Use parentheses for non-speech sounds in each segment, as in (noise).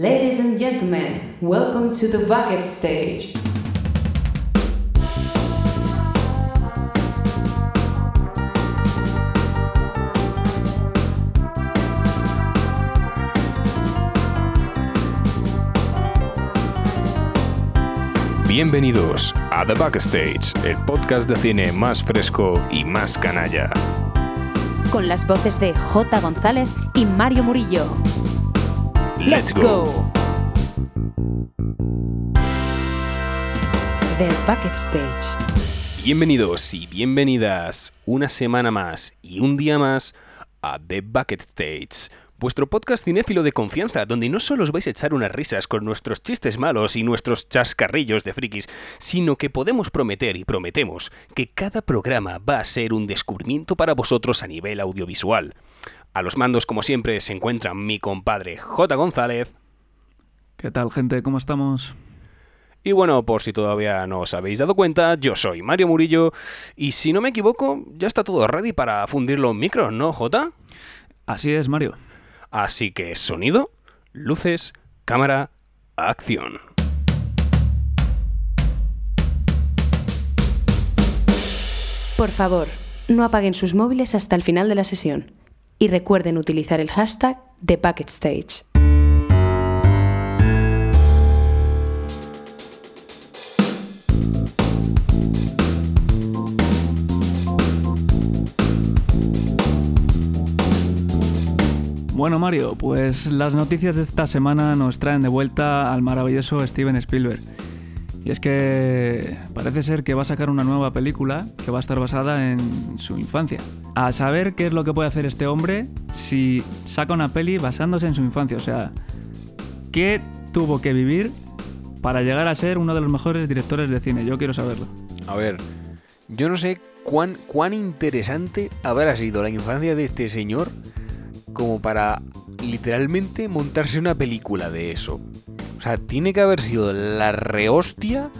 Ladies and gentlemen, welcome to the bucket stage. Bienvenidos a The Backstage, el podcast de cine más fresco y más canalla. con las voces de J. González y Mario Murillo. Let's go. The Bucket Stage. Bienvenidos y bienvenidas una semana más y un día más a The Bucket Stage, vuestro podcast cinéfilo de confianza, donde no solo os vais a echar unas risas con nuestros chistes malos y nuestros chascarrillos de frikis, sino que podemos prometer y prometemos que cada programa va a ser un descubrimiento para vosotros a nivel audiovisual. A los mandos, como siempre, se encuentra mi compadre J. González. ¿Qué tal, gente? ¿Cómo estamos? Y bueno, por si todavía no os habéis dado cuenta, yo soy Mario Murillo y si no me equivoco, ya está todo ready para fundir los micros, ¿no, J? Así es, Mario. Así que sonido, luces, cámara, acción. Por favor, no apaguen sus móviles hasta el final de la sesión. Y recuerden utilizar el hashtag The Bucket Stage. Bueno, Mario, pues las noticias de esta semana nos traen de vuelta al maravilloso Steven Spielberg. Y es que parece ser que va a sacar una nueva película que va a estar basada en su infancia. A saber qué es lo que puede hacer este hombre si saca una peli basándose en su infancia. O sea, ¿qué tuvo que vivir para llegar a ser uno de los mejores directores de cine? Yo quiero saberlo. A ver, yo no sé cuán, cuán interesante habrá sido la infancia de este señor como para literalmente montarse una película de eso. O sea, tiene que haber sido la rehostia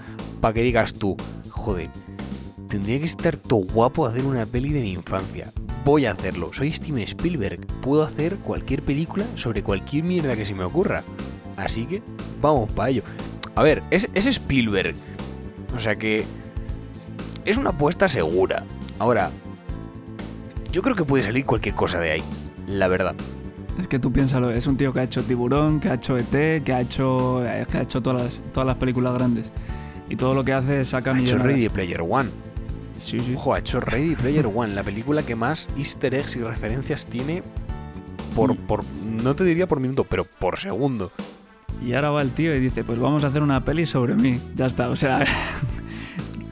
para que digas tú, joder, tendría que estar todo guapo hacer una peli de mi infancia. Voy a hacerlo. Soy Steven Spielberg. Puedo hacer cualquier película sobre cualquier mierda que se me ocurra. Así que vamos para ello. A ver, es, es Spielberg. O sea que es una apuesta segura. Ahora, yo creo que puede salir cualquier cosa de ahí. La verdad. Es que tú piénsalo, es un tío que ha hecho Tiburón, que ha hecho ET, que ha hecho, eh, que ha hecho todas, las, todas las películas grandes. Y todo lo que hace es saca Ha hecho. Ready Player One. Sí, sí. Ojo, ha hecho Ready Player One, la película que más easter eggs y referencias tiene por, Mm. por no te diría por minuto, pero por segundo. Y ahora va el tío y dice, pues vamos a hacer una peli sobre mí. Ya está, o sea... (laughs)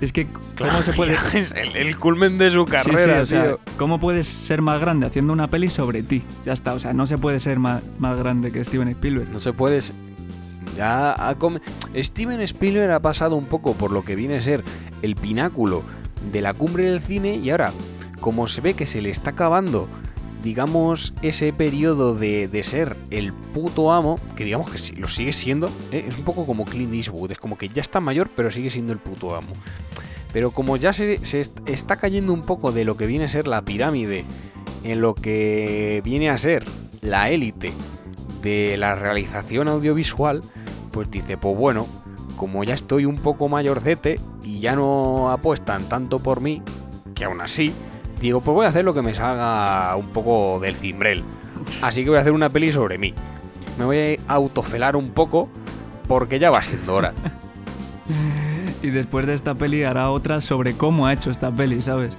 es que, ¿cómo se puede...? (laughs) Es el, el culmen de su Sí, carrera, sí, o sea, tío. ¿cómo puedes ser más grande haciendo una peli sobre ti? Ya está, o sea, no se puede ser más, más grande que Steven Spielberg. No se puede. Ya ha Steven Spielberg ha pasado un poco por lo que viene a ser el pináculo de la cumbre del cine y ahora, como se ve que se le está acabando, digamos, ese periodo de, de ser el puto amo, que digamos que lo sigue siendo, ¿eh? es un poco como Clint Eastwood, es como que ya está mayor pero sigue siendo el puto amo. Pero como ya se, se est- está cayendo un poco de lo que viene a ser la pirámide en lo que viene a ser la élite de la realización audiovisual, pues dice, pues bueno, como ya estoy un poco mayorcete y ya no apuestan tanto por mí, que aún así, digo, pues voy a hacer lo que me salga un poco del cimbrel. Así que voy a hacer una peli sobre mí. Me voy a autofelar un poco porque ya va siendo hora. (laughs) Y después de esta peli hará otra sobre cómo ha hecho esta peli, ¿sabes?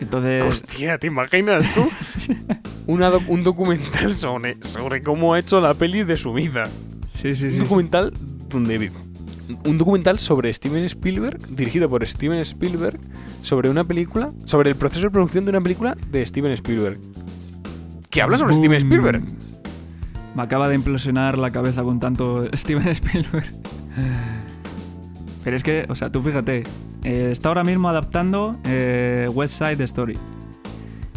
Entonces... Hostia, ¿te imaginas tú? (laughs) Una doc- un documental sobre, sobre cómo ha hecho la peli de su vida. Sí, sí, un sí. documental donde un documental sobre Steven Spielberg dirigido por Steven Spielberg sobre una película sobre el proceso de producción de una película de Steven Spielberg que habla sobre Steven. Spielberg Me acaba de implosionar la cabeza con tanto (laughs) Steven Spielberg. Pero es que, o sea, tú fíjate, eh, está ahora mismo adaptando eh, West Side Story.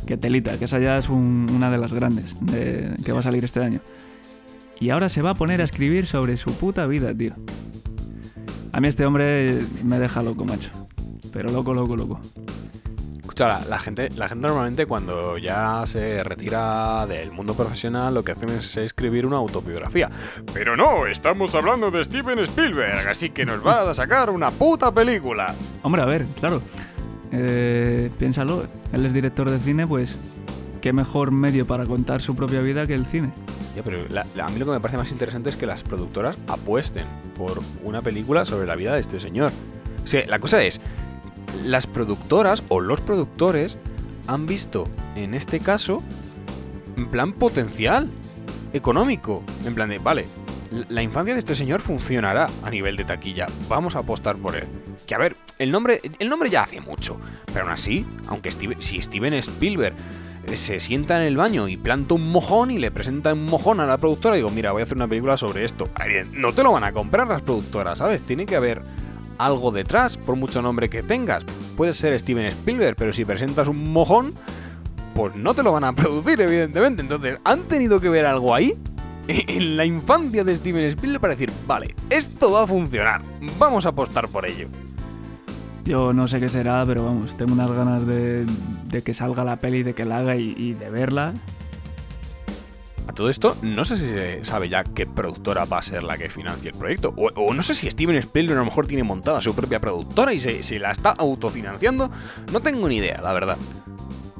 Que telita, que esa ya es un- una de las grandes de- que va a salir este año. Y ahora se va a poner a escribir sobre su puta vida, tío. A mí este hombre me deja loco, macho. Pero loco, loco, loco. Sea, la, la gente, la gente normalmente cuando ya se retira del mundo profesional lo que hacen es escribir una autobiografía. Pero no, estamos hablando de Steven Spielberg, así que nos vas a sacar una puta película. Hombre, a ver, claro. Eh, piénsalo, él es director de cine, pues qué mejor medio para contar su propia vida que el cine. Ya, pero la- a mí lo que me parece más interesante es que las productoras apuesten por una película sobre la vida de este señor. O sea, la cosa es, las productoras o los productores han visto en este caso en plan potencial económico. En plan de, vale, la infancia de este señor funcionará a nivel de taquilla. Vamos a apostar por él. Que a ver, el nombre, el nombre ya hace mucho. Pero aún así, aunque si Steven Spielberg eh, se sienta en el baño y planta un mojón y le presenta un mojón a la productora, digo, mira, voy a hacer una película sobre esto. No te lo van a comprar las productoras, ¿sabes? Tiene que haber algo detrás, por mucho nombre que tengas. Puede ser Steven Spielberg, pero si presentas un mojón, pues no te lo van a (laughs) producir, evidentemente. Entonces, han tenido que ver algo ahí (laughs) en la infancia de Steven Spielberg para decir, vale, esto va a funcionar, vamos a apostar por ello. Yo no sé qué será, pero vamos, tengo unas ganas de, de que salga la peli, de que la haga y, y de verla. A todo esto, no sé si se sabe ya qué productora va a ser la que financie el proyecto. O, o no sé si Steven Spielberg a lo mejor tiene montada su propia productora y se, se la está autofinanciando. No tengo ni idea, la verdad.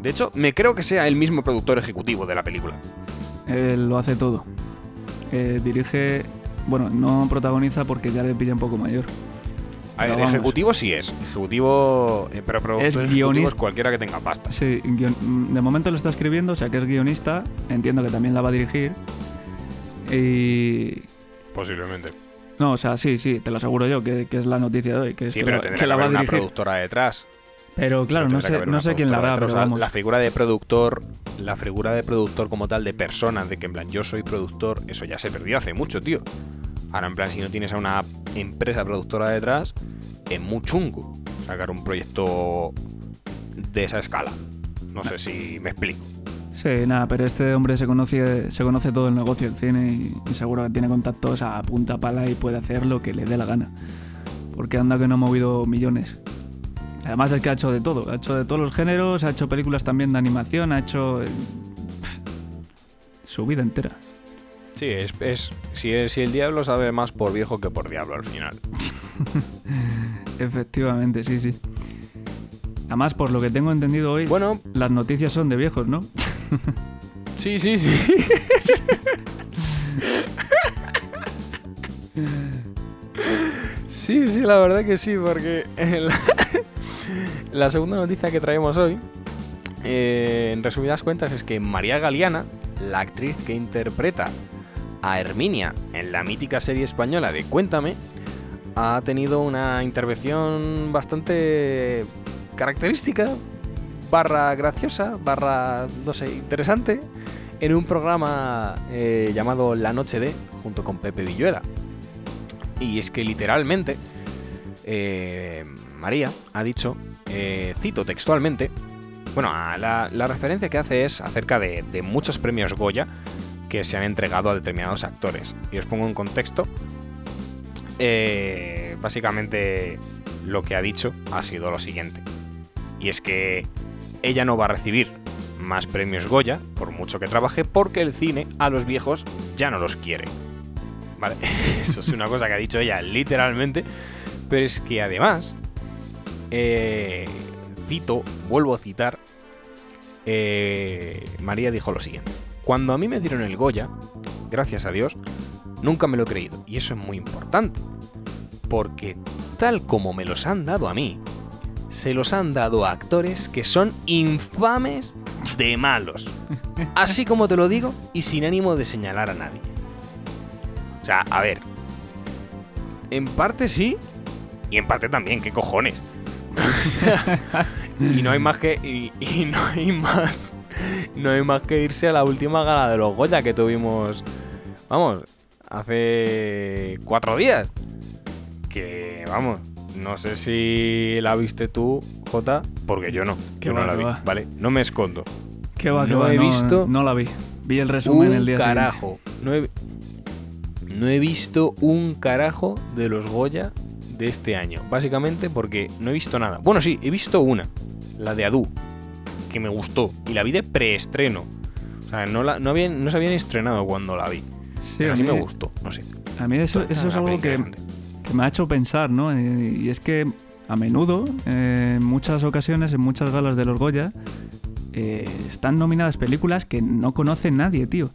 De hecho, me creo que sea el mismo productor ejecutivo de la película. Él lo hace todo. Eh, dirige, bueno, no protagoniza porque ya le pilla un poco mayor. A ver, ejecutivo sí es. Ejecutivo. eh, pero productor Es guionista. es cualquiera que tenga pasta. Sí, guion- de momento lo está escribiendo, o sea que es guionista, entiendo que también la va a dirigir. Y... Posiblemente. No, o sea, sí, sí, te lo aseguro yo, que, que es la noticia de hoy, que, es Sí, que pero la, tendrá que que la va a una productora detrás. Pero claro, no sé, no sé quién la hará, pero detrás. O sea, vamos. La figura de productor, la figura de productor como tal, de persona, de que en plan yo soy productor, eso ya se perdió hace mucho, tío. Ahora, en plan, si no tienes a una empresa productora detrás, es muy chungo sacar un proyecto de esa escala. No sé si me explico. Sí, nada, pero este hombre se conoce, se conoce todo el negocio del cine y, y seguro que tiene contactos a punta pala y puede hacer lo que le dé la gana. Porque anda que no ha movido millones. Además es que ha hecho de todo, ha hecho de todos los géneros, ha hecho películas también de animación, ha hecho eh, su vida entera. Sí, es, es, si, es- si el diablo sabe más por viejo que por diablo al final. (laughs) Efectivamente, sí, sí. Además, por lo que tengo entendido hoy, Bueno, las noticias son de viejos, ¿no? sí, sí, sí. (laughs) Sí, sí, la verdad que sí, porque la segunda noticia que traemos hoy, eh, en resumidas cuentas, es que María Galeana, la actriz que interpreta a Herminia en la mítica serie española de Cuéntame, ha tenido una intervención bastante característica, barra graciosa, barra, no sé, interesante, en un programa eh, llamado La Noche de, junto con Pepe Villuela. Y es que literalmente, eh, María ha dicho, eh, cito textualmente, bueno, la referencia que hace es acerca de, de muchos premios Goya que se han entregado a determinados actores. Y os pongo en contexto. Eh, básicamente lo que ha dicho ha sido lo siguiente. Y es que ella no va a recibir más premios Goya, por mucho que trabaje, porque el cine a los viejos ya no los quiere. Vale, (laughs) eso es una cosa que ha dicho ella literalmente, pero es que además, eh, cito, vuelvo a citar, eh, María dijo lo siguiente. Cuando a mí me dieron el Goya, gracias a Dios, nunca me lo he creído. Y eso es muy importante. Porque tal como me los han dado a mí, se los han dado a actores que son infames de malos. Así como te lo digo y sin ánimo de señalar a nadie. O sea, a ver. En parte sí y en parte también, ¿qué cojones? (laughs) Y no hay más que. Y, y no hay más. No hay más que irse a la última gala de los Goya que tuvimos. Vamos, hace cuatro días. Que vamos, no sé si la viste tú, Jota, porque yo no. Yo no la vi, va. ¿vale? No me escondo. ¿Qué va, No he visto No la vi. Vi el resumen el día siguiente. carajo. No he, no he visto un carajo de los Goya de este año. Básicamente porque no he visto nada. Bueno, sí, he visto una. La de Adu. que me gustó. Y la vi de preestreno. O sea, no, la, no, habían, no se habían estrenado cuando la vi. Sí, pero a mí, me gustó, no sé. a mí eso, eso es Una algo que, que me ha hecho pensar, ¿no? Y, es que a menudo, eh, en muchas ocasiones, en muchas galas de los Goya, eh, están nominadas películas que no conoce nadie, tío.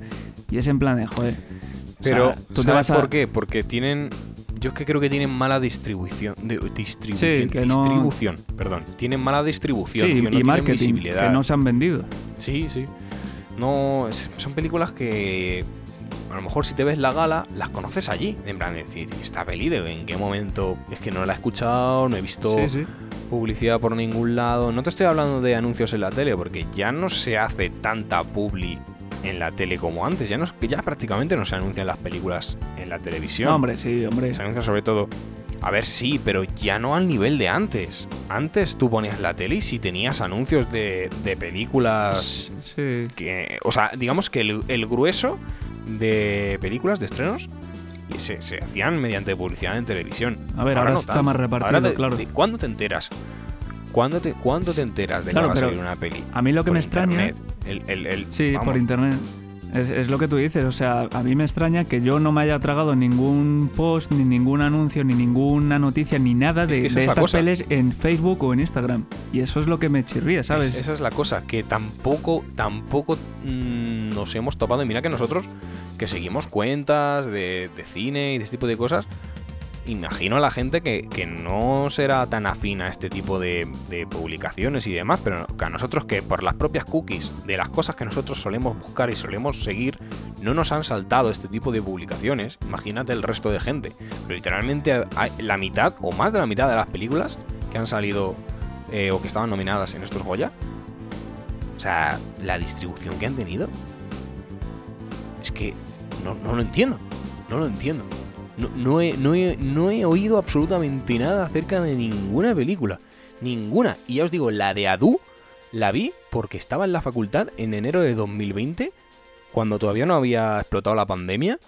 Y es en plan de, joder. o Pero, sea, tú te ¿sabes vas a- por qué? Porque tienen. Yo es que creo que tienen mala distribución. de- distribución. Sí, que no- distribución, perdón. Tienen mala distribución. Sí, tío, no y tienen marketing, visibilidad. que no se han vendido. Sí, sí. No, son películas que a lo mejor si te ves la gala, las conoces allí. En plan, de decir, esta peli, de en qué momento. Es que no la he escuchado, no he visto Sí, sí. publicidad por ningún lado. No te estoy hablando de anuncios en la tele, porque ya no se hace tanta publi en la tele como antes. Ya, no, ya prácticamente no se anuncian las películas en la televisión. No, hombre, sí, hombre. Se anuncia sobre todo. A ver, sí, pero ya no al nivel de antes. Antes tú ponías la tele y si tenías anuncios de, de películas Sí. que. O sea, digamos que el, el grueso de películas, de estrenos, y se, se hacían mediante publicidad en televisión. A ver, ahora no está tanto. más repartido, Ahora claro. ¿Cuándo te enteras? ¿Cuándo te, ¿Cuándo te enteras de Claro, que va a salir una peli? A mí lo que Por me extraña. El, el- el- Sí, vamos, por internet. Es, es lo que tú dices, o sea, a mí me extraña que yo no me haya tragado ningún post, ni ningún anuncio, ni ninguna noticia, ni nada de, que estas cosa. pelis en Facebook o en Instagram. Y eso es lo que me chirría, ¿sabes? Es- esa es la cosa, que tampoco, tampoco mm, nos hemos topado. Y mira que nosotros, que seguimos cuentas de, de cine y de este tipo de cosas, imagino a la gente que, que no será tan afín a este tipo de, publicaciones y demás, pero que a nosotros que por las propias cookies de las cosas que nosotros solemos buscar y solemos seguir, no nos han saltado este tipo de publicaciones. Imagínate el resto de gente. Pero literalmente la mitad o más de la mitad de las películas que han salido eh, o que estaban nominadas en estos Goya, o sea, la distribución que han tenido, es que no, no lo entiendo, no lo entiendo. No, no he, no, he, no he oído absolutamente nada acerca de ninguna película. Ninguna. Y ya os digo, la de Adu la vi porque estaba en la facultad en enero de 2020, cuando todavía no había explotado la pandemia.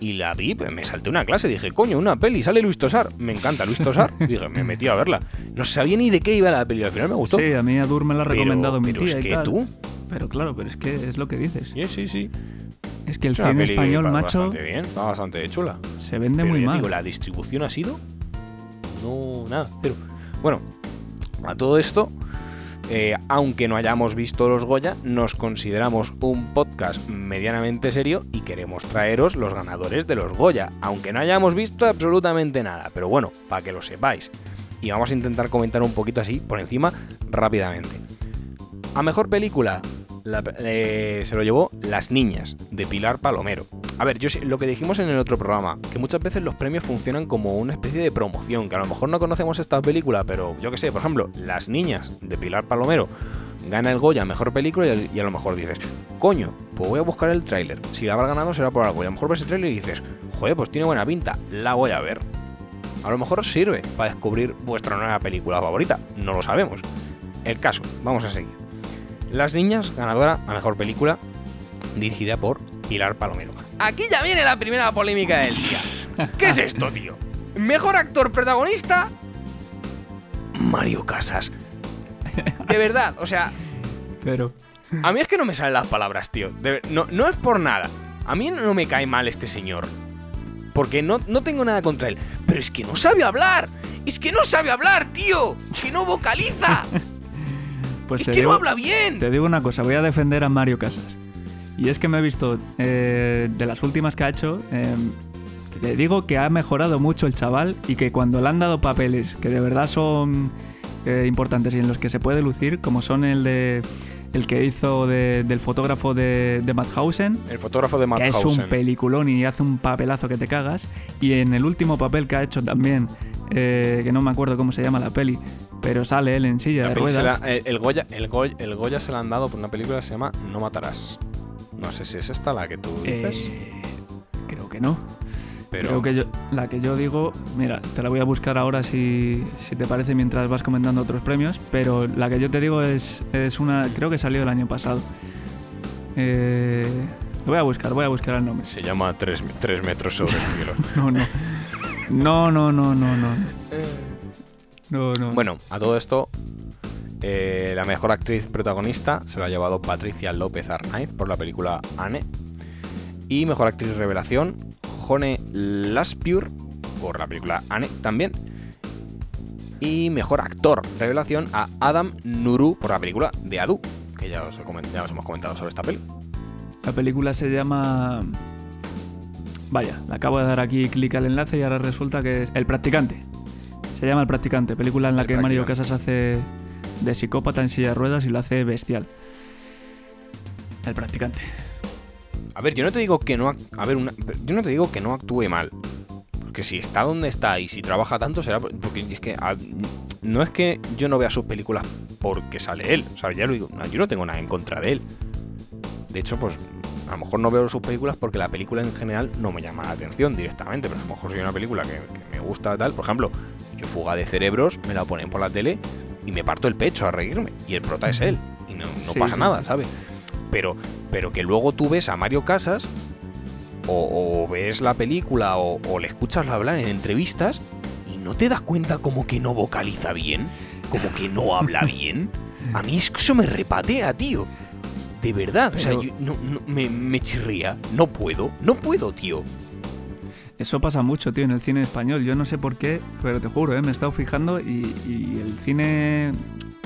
Y la vi, pues me salté una clase, dije, coño, una peli, sale Luis Tosar. Me encanta Luis Tosar. (laughs) Dije, me metí a verla. No sabía ni de qué iba la peli, al final me gustó. Sí, a mí Adur me lo ha Pero- recomendado mi pero tía es y que tal. tú, Pero claro, pero es que es lo que dices. sí, sí, sí. Es que el Es cine español, macho, Bastante bien, está bastante chula. se vende Pero muy mal. digo, la distribución ha sido. No, nada, cero. Bueno, a todo esto, eh, aunque no hayamos visto los Goya, nos consideramos un podcast medianamente serio y queremos traeros los ganadores de los Goya, aunque no hayamos visto absolutamente nada. Pero bueno, para que lo sepáis. Y vamos a intentar comentar un poquito así, por encima, rápidamente. A mejor película eh, se lo llevó Las Niñas, de Pilar Palomero. A ver, yo lo que dijimos en el otro programa, que muchas veces los premios funcionan como una especie de promoción, que a lo mejor no conocemos esta película, pero yo que sé, por ejemplo, Las Niñas, de Pilar Palomero, gana el Goya Mejor Película y, a lo mejor dices, coño, pues voy a buscar el tráiler. Si la habrá ganado será por algo. Y a lo mejor ves el tráiler y dices, joder, pues tiene buena pinta, la voy a ver. A lo mejor sirve para descubrir vuestra nueva película favorita, no lo sabemos. El caso, vamos a seguir. Las Niñas, ganadora a mejor película, dirigida por Pilar Palomero. Aquí ya viene la primera polémica del día. (laughs) ¿Qué es esto, tío? Mejor actor protagonista, Mario Casas. De verdad, o sea, Pero, a mí es que no me salen las palabras, tío. De- no, no es por nada. A mí no me cae mal este señor. Porque no, no tengo nada contra él. Pero es que no sabe hablar. Es que no sabe hablar, tío. Que no vocaliza. (laughs) pues es te que digo, no habla bien. te digo una cosa, voy a defender a Mario Casas. Y es que me he visto eh, de las últimas que ha hecho. eh, te digo que ha mejorado mucho el chaval y que cuando le han dado papeles que de verdad son eh, importantes y en los que se puede lucir, como son el de el que hizo de- del fotógrafo de, de Madhausen, El fotógrafo de que es un Madhausen. peliculón y hace un papelazo que te cagas. Y en el último papel que ha hecho también, eh, que no me acuerdo cómo se llama la peli, pero sale él en silla La de ruedas. la- el, el Goya, el, Goya, el Goya se la han dado por una película que se llama No matarás. No sé si es esta la que tú dices, Eh, creo que no. pero Creo que yo, la que yo digo, mira, te la voy a buscar ahora si, si te parece mientras vas comentando otros premios, pero la que yo te digo es, es una, creo que salió el año pasado. Eh, lo voy a buscar, voy a buscar el nombre. se llama 3 metros sobre el cielo. (laughs) No, no. No, no, no, no, no. No, no. Bueno, a todo esto, Eh, la mejor actriz protagonista se la ha llevado Patricia López Arnaiz por la película Anne. Y mejor actriz revelación, Jone Laspure por la película Anne también. Y mejor actor revelación a Adam Nuru por la película de Adu, que ya os, ya os hemos comentado sobre esta peli. La película se llama... Vaya, le acabo de dar aquí clic al enlace y ahora resulta que es El Practicante. Se llama El Practicante, película en la El que Mario. Casas hace de psicópata en silla de ruedas y lo hace bestial. El Practicante. A ver, yo no te digo que no. A ver, una- yo no te digo que no actúe mal. Porque si está donde está y si trabaja tanto será por- porque es que a- no es que yo no vea sus películas porque sale él. O sea, ya lo digo, no, yo no tengo nada en contra de él. De hecho, pues a lo mejor no veo sus películas porque la película en general no me llama la atención directamente. Pero a lo mejor si hay una película que, que me gusta tal. Por ejemplo, yo Fuga de Cerebros me la ponen por la tele y me parto el pecho a reírme. Y el prota es él. Y no, no Sí, pasa sí, nada, sí. ¿sabes? Pero, pero que luego tú ves a Mario Casas o, o ves la película o, o le escuchas hablar en entrevistas y no te das cuenta como que no vocaliza bien, como que no habla (laughs) bien. A mí es que eso me repatea, tío. De verdad, o sea, yo- no, no- me, me chirría. No puedo, no puedo, tío. Eso pasa mucho, tío, en el cine español. Yo no sé por qué, pero te juro, ¿eh? me he estado fijando y, y el cine,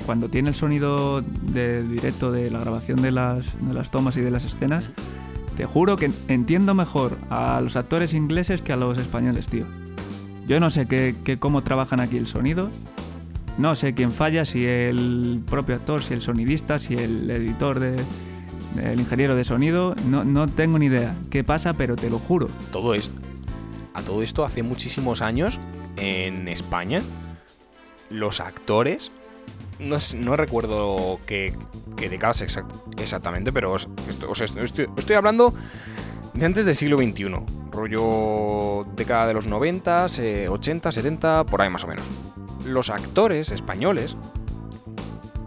cuando tiene el sonido de directo de la grabación de las, de las tomas y de las escenas, te juro que entiendo mejor a los actores ingleses que a los españoles, tío. Yo no sé qué, qué- cómo trabajan aquí el sonido. No sé quién falla, si el propio actor, si el sonidista, si el editor de, el ingeniero de sonido. No, tengo ni idea qué pasa, pero te lo juro. Todo es. A todo esto, hace muchísimos años, en España, los actores. No, recuerdo qué, qué décadas exact- exactamente, pero os, esto- os est- estoy, estoy hablando de antes del siglo XXI. Rollo década de los 90, eh, 80, 70, por ahí más o menos. Los actores españoles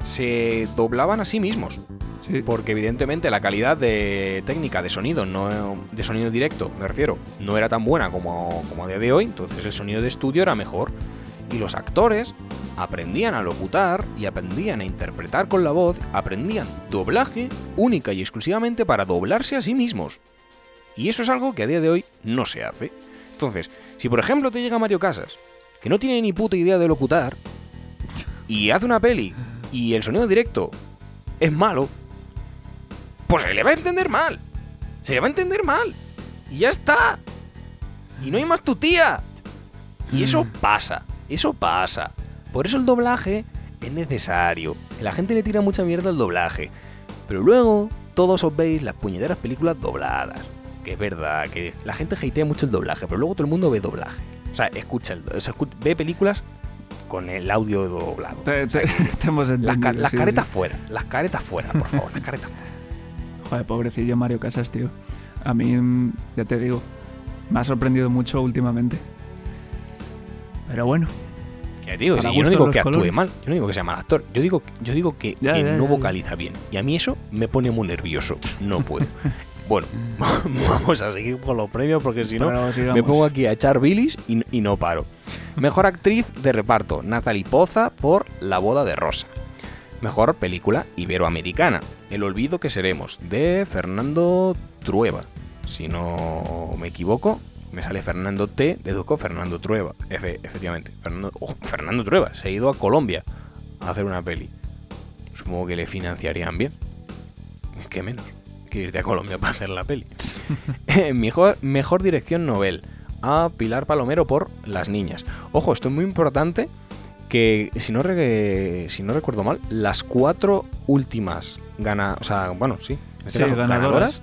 se doblaban a sí mismos. Sí. Porque evidentemente la calidad de técnica de sonido, no de sonido directo, me refiero, no era tan buena como, como a día de hoy, entonces el sonido de estudio era mejor. Y los actores aprendían a locutar y aprendían a interpretar con la voz, aprendían doblaje única y exclusivamente para doblarse a sí mismos. Y eso es algo que a día de hoy no se hace. Entonces, si por ejemplo te llega Mario Casas, que no tiene ni puta idea de locutar, y hace una peli y el sonido directo es malo, pues se le va a entender mal. Se le va a entender mal. Y ya está. Y no hay más tu tía. Y eso pasa. Eso pasa. Por eso el doblaje es necesario. La gente le tira mucha mierda al doblaje. Pero luego todos os veis las puñeteras películas dobladas. Que es verdad, que la gente hatea mucho el doblaje, pero luego todo el mundo ve doblaje. O sea, escucha el, o sea, ve películas con el audio doblado. Te, O sea, te- que (laughs) te hemos las, ca- entendido, las sí, caretas sí. fuera, las caretas fuera, por favor, las caretas fuera. (laughs) Joder, pobrecillo Mario Casas, tío. A mí, mm, ya te digo, me ha sorprendido mucho últimamente. Pero bueno, Para si yo no digo que actúe colores. mal, yo no digo que sea mal actor, yo digo, yo digo que, Ya, que ya, no ya, ya. vocaliza bien. Y a mí eso me pone muy nervioso, no puedo. (laughs) bueno, (laughs) vamos a seguir con los premios porque si no me pongo aquí a echar bilis y, y no paro. Mejor actriz de reparto, Natalie Poza por La boda de Rosa. Mejor película iberoamericana, El olvido que seremos, de Fernando Trueba. Si no me equivoco, me sale Fernando T, deduzco Fernando Trueba. Efe- efectivamente, Fernando, oh, Fernando Trueba se ha ido a Colombia a hacer una peli. Supongo que le financiarían bien. ¿Qué menos? Que irte a Colombia para hacer la peli. (laughs) mejor, mejor dirección novel a Pilar Palomero por Las Niñas. Ojo, esto es muy importante que si no, re- si no recuerdo mal, las cuatro últimas gana, o sea, bueno, sí, este Sí, ganadoras.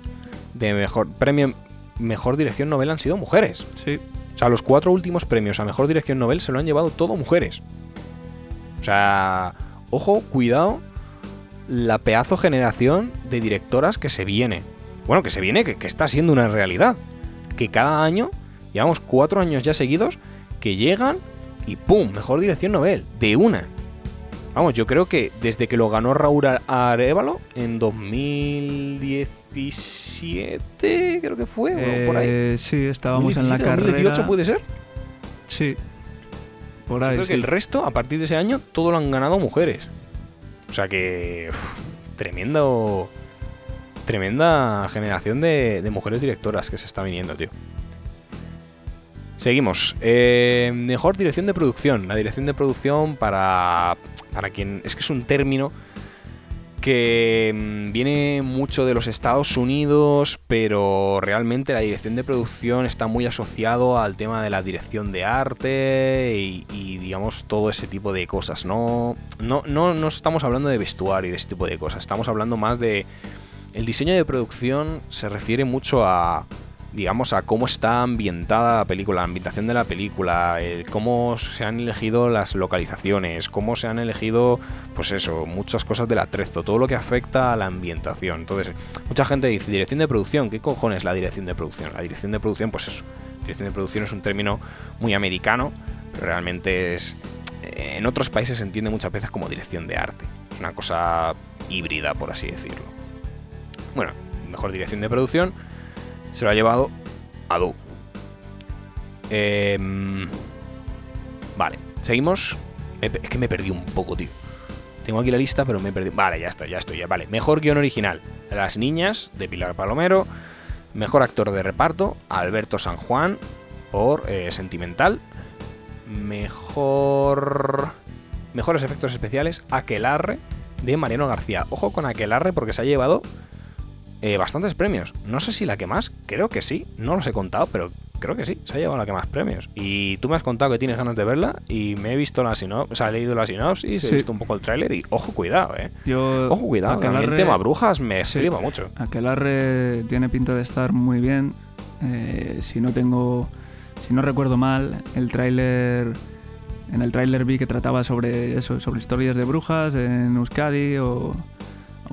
de mejor premio mejor dirección novel han sido mujeres. Sí, O sea, los cuatro últimos premios a mejor dirección novel se lo han llevado todo mujeres. O sea, ojo, cuidado, la pedazo generación de directoras que se viene. Bueno, que se viene, que, que está siendo una realidad. Que cada año, llevamos cuatro años ya seguidos, que llegan y ¡pum! Mejor dirección novel, de una. Vamos, yo creo que desde que lo ganó Raúl Arevalo en 2017, creo que fue, o por ahí. Eh, sí, estábamos en la 2017, carrera. 2018 puede ser. Sí. Por Yo creo sí. que el resto, a partir de ese año, todo lo han ganado mujeres. O sea que. uf, tremendo. Tremenda generación de, de mujeres directoras que se está viniendo, tío. Seguimos. Eh, mejor dirección de producción. La dirección de producción para. Para quien. Es que es un término que mm, viene mucho de los Estados Unidos, pero realmente la dirección de producción está muy asociado al tema de la dirección de arte y, digamos todo ese tipo de cosas. No, no, no, no estamos hablando de vestuario y de ese tipo de cosas, estamos hablando más de... El diseño de producción se refiere mucho a, digamos, a cómo está ambientada la película, la ambientación de la película, el cómo se han elegido las localizaciones, cómo se han elegido, pues eso, muchas cosas del atrezo, todo lo que afecta a la ambientación. Entonces, mucha gente dice, dirección de producción, ¿qué cojones es la dirección de producción? La dirección de producción, pues eso, dirección de producción es un término muy americano, pero realmente es... En otros países se entiende muchas veces como dirección de arte. Una cosa híbrida, por así decirlo. Bueno, mejor dirección de producción se lo ha llevado Adu. Em, vale, seguimos. Es que me perdí un poco, tío. Tengo aquí la lista, pero me he perdido. Vale, ya está, ya estoy. Ya. Vale, mejor guion original. Las niñas, de Pilar Palomero. Mejor actor de reparto, Alberto San Juan, por eh, Sentimental. Mejor. Mejores efectos especiales, Aquelarre, de Mariano García. Ojo con Aquelarre porque se ha llevado eh, bastantes premios. No sé si la que más, creo que sí. No los he contado, pero creo que sí. Se ha llevado la que más premios. Y tú me has contado que tienes ganas de verla y me he visto la sinopsis, o sea, he leído la sinopsis, he Sí. visto un poco el tráiler y ojo, cuidado, eh. Yo, Ojo, cuidado, que a mí el Aquelarre- tema brujas me Sí. flipa mucho. Aquelarre tiene pinta de estar muy bien. Eh, si no tengo, si no recuerdo mal, el tráiler, en el tráiler vi que trataba sobre eso, sobre historias de brujas en Euskadi o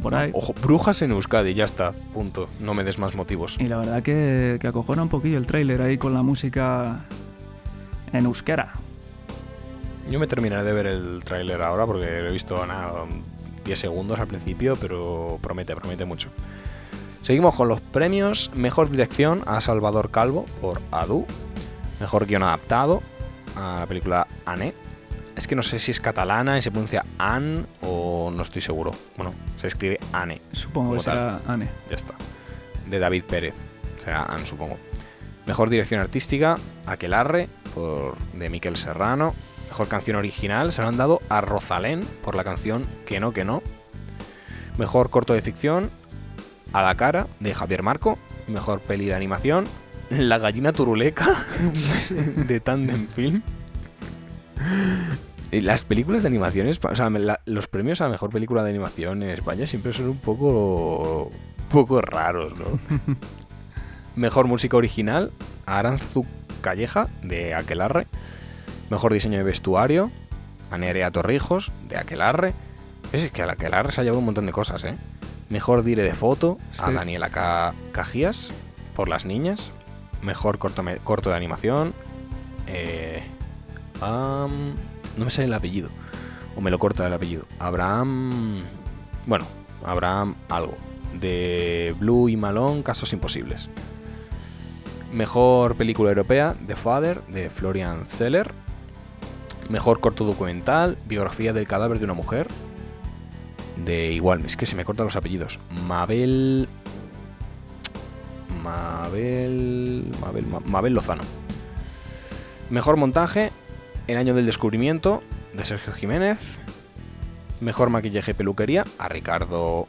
por ahí. Ojo, brujas en Euskadi, ya está, punto. No me des más motivos. Y la verdad que, que acojona un poquillo el tráiler ahí con la música en euskera. Yo me terminaré de ver el tráiler ahora porque lo he visto nada, 10 segundos al principio, pero promete, promete mucho. Seguimos con los premios. Mejor dirección a Salvador Calvo por Adu. Mejor guion adaptado a la película Anne. Es que no sé si es catalana y se pronuncia Anne o no estoy seguro. Bueno, se escribe Anne. Supongo que será Anne. Ya está. De David Pérez. Será Anne, supongo. Mejor dirección artística, Aquelarre, por, de Miquel Serrano. Mejor canción original, se lo han dado a Rosalén por la canción Que no, que no. Mejor corto de ficción, A la cara, de Javier Marco. Mejor peli de animación, La gallina turuleca, (laughs) de Tandem Film. Las películas de animación, espa- o sea, la- los premios a mejor película de animación en España siempre son un poco, poco raros, ¿no? (laughs) mejor música original, Aranzu Calleja, de Aquelarre. Mejor diseño de vestuario, a Nerea Torrijos, de Aquelarre. Es que a Aquelarre se ha llevado un montón de cosas, ¿eh? Mejor dire de foto, a. Daniela Ca- Cajías, por las niñas. Mejor corto, corto de animación, eh, no me sale el apellido. O me lo corta el apellido. Abraham. Bueno, Abraham algo. De Blue y Malone, Casos Imposibles. Mejor película europea, The Father, de Florian Zeller. Mejor corto documental, biografía del cadáver de una mujer. De igual, es que se me cortan los apellidos. Mabel. Mabel. Mabel, Ma- Mabel Lozano. Mejor montaje, El año del descubrimiento, de Sergio Jiménez. Mejor maquillaje y peluquería, a Ricardo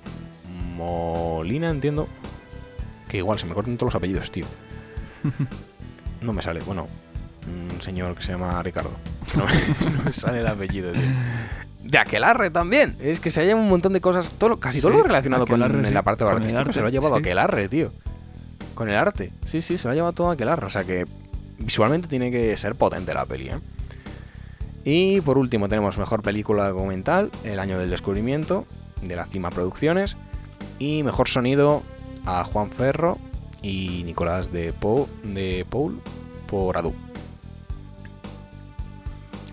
Molina, entiendo. Que igual se me cortan todos los apellidos, tío. (laughs) No me sale, bueno, un señor que se llama Ricardo. (laughs) No me, no me sale el apellido, tío. De Aquelarre también. Es que se hallan un montón de cosas, todo, casi todo lo relacionado con en sí, la parte con artística arte, se lo ha llevado sí. Aquelarre, tío. Con el arte. Sí, sí, se lo ha llevado todo Aquelarre. O sea que visualmente tiene que ser potente la peli, ¿eh? Y por último tenemos mejor película documental, El año del descubrimiento, de la Cima Producciones. Y mejor sonido a Juan Ferro y Nicolás de, Pou, de Paul por Adu.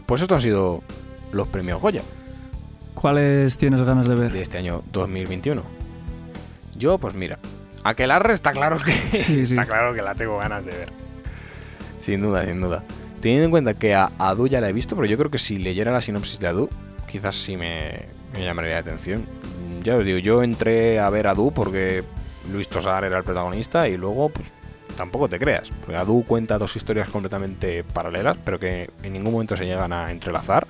Pues estos han sido los premios Goya ¿Cuáles tienes ganas de ver? de este año 2021. Yo, pues mira, Aquelarre está claro que Sí, (laughs) sí. está claro que la tengo ganas de ver. Sin duda, sin duda. Teniendo en cuenta que a Adu ya la he visto, pero yo creo que si leyera la sinopsis de Adu, quizás sí me, me llamaría la atención. Ya os digo, yo entré a ver a Du porque Luis Tosar era el protagonista y luego, pues, tampoco te creas. Porque Adu cuenta dos historias completamente paralelas, pero que en ningún momento se llegan a entrelazar.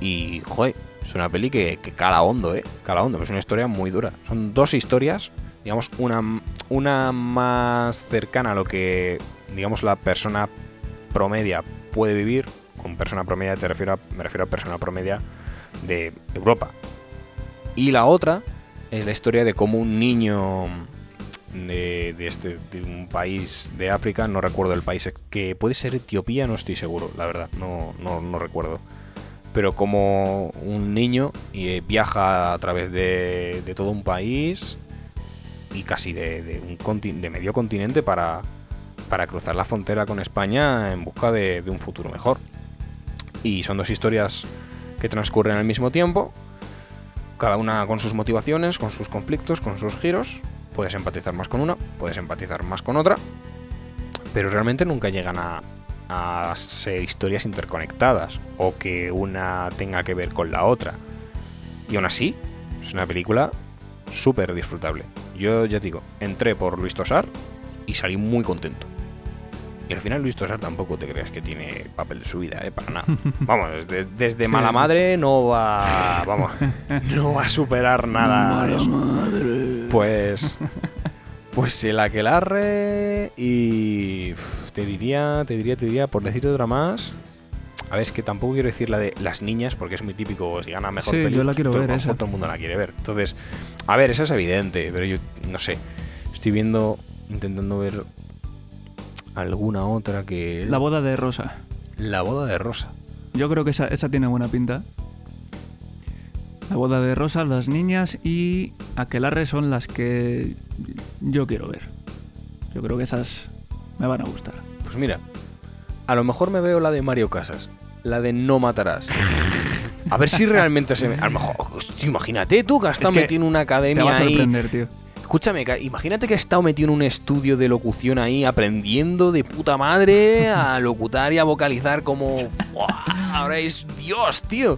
Y, joder, es una peli que, que cala hondo, ¿eh? Cala hondo, es una historia muy dura. Son dos historias, digamos, una, una más cercana a lo que, digamos, la persona promedia puede vivir. Con persona promedia te refiero a, me refiero a persona promedia de Europa. Y la otra es la historia de cómo un niño de, de este, de un país de África, no recuerdo el país, que puede ser Etiopía, no estoy seguro, la verdad, no, no, no recuerdo. Pero como un niño eh, viaja a través de, de todo un país y casi de, un de medio continente para, para cruzar la frontera con España en busca de, un futuro mejor. Y son dos historias que transcurren al mismo tiempo, cada una con sus motivaciones, con sus conflictos, con sus giros. Puedes empatizar más con una, puedes empatizar más con otra, pero realmente nunca llegan a, a ser historias interconectadas o que una tenga que ver con la otra. Y aún así, es una película súper disfrutable. Yo ya digo, entré por Luis Tosar y salí muy contento. Y al final Luis Tosar tampoco te creas que tiene papel de su vida, ¿eh? Para nada. (laughs) Vamos, desde. Mala Madre no va... Vamos, no va a superar nada (laughs) eso. Pues... Pues el aquelarre y... Te diría, te diría, te diría, por decirte otra más... A ver, es que tampoco quiero decir la de las niñas, porque es muy típico, si gana mejor Sí, yo la quiero todo, ver, esa. todo el mundo la quiere ver. Entonces, a ver, esa es evidente, pero yo no sé. Estoy viendo, intentando ver alguna otra que... La boda de Rosa. La boda de Rosa. Yo creo que esa, esa tiene buena pinta. La boda de Rosa, las niñas y Aquelarre son las que yo quiero ver. Yo creo que esas me van a gustar. Pues mira, a lo mejor me veo la de Mario Casas, la de No Matarás. A ver si realmente se me... A lo mejor, imagínate tú que has estado que metido en una academia Te va a ahí. sorprender, tío. Escúchame, imagínate que has estado metido en un estudio de locución ahí, aprendiendo de puta madre a (laughs) locutar y a vocalizar como... ¡Buah! Ahora es Dios, tío.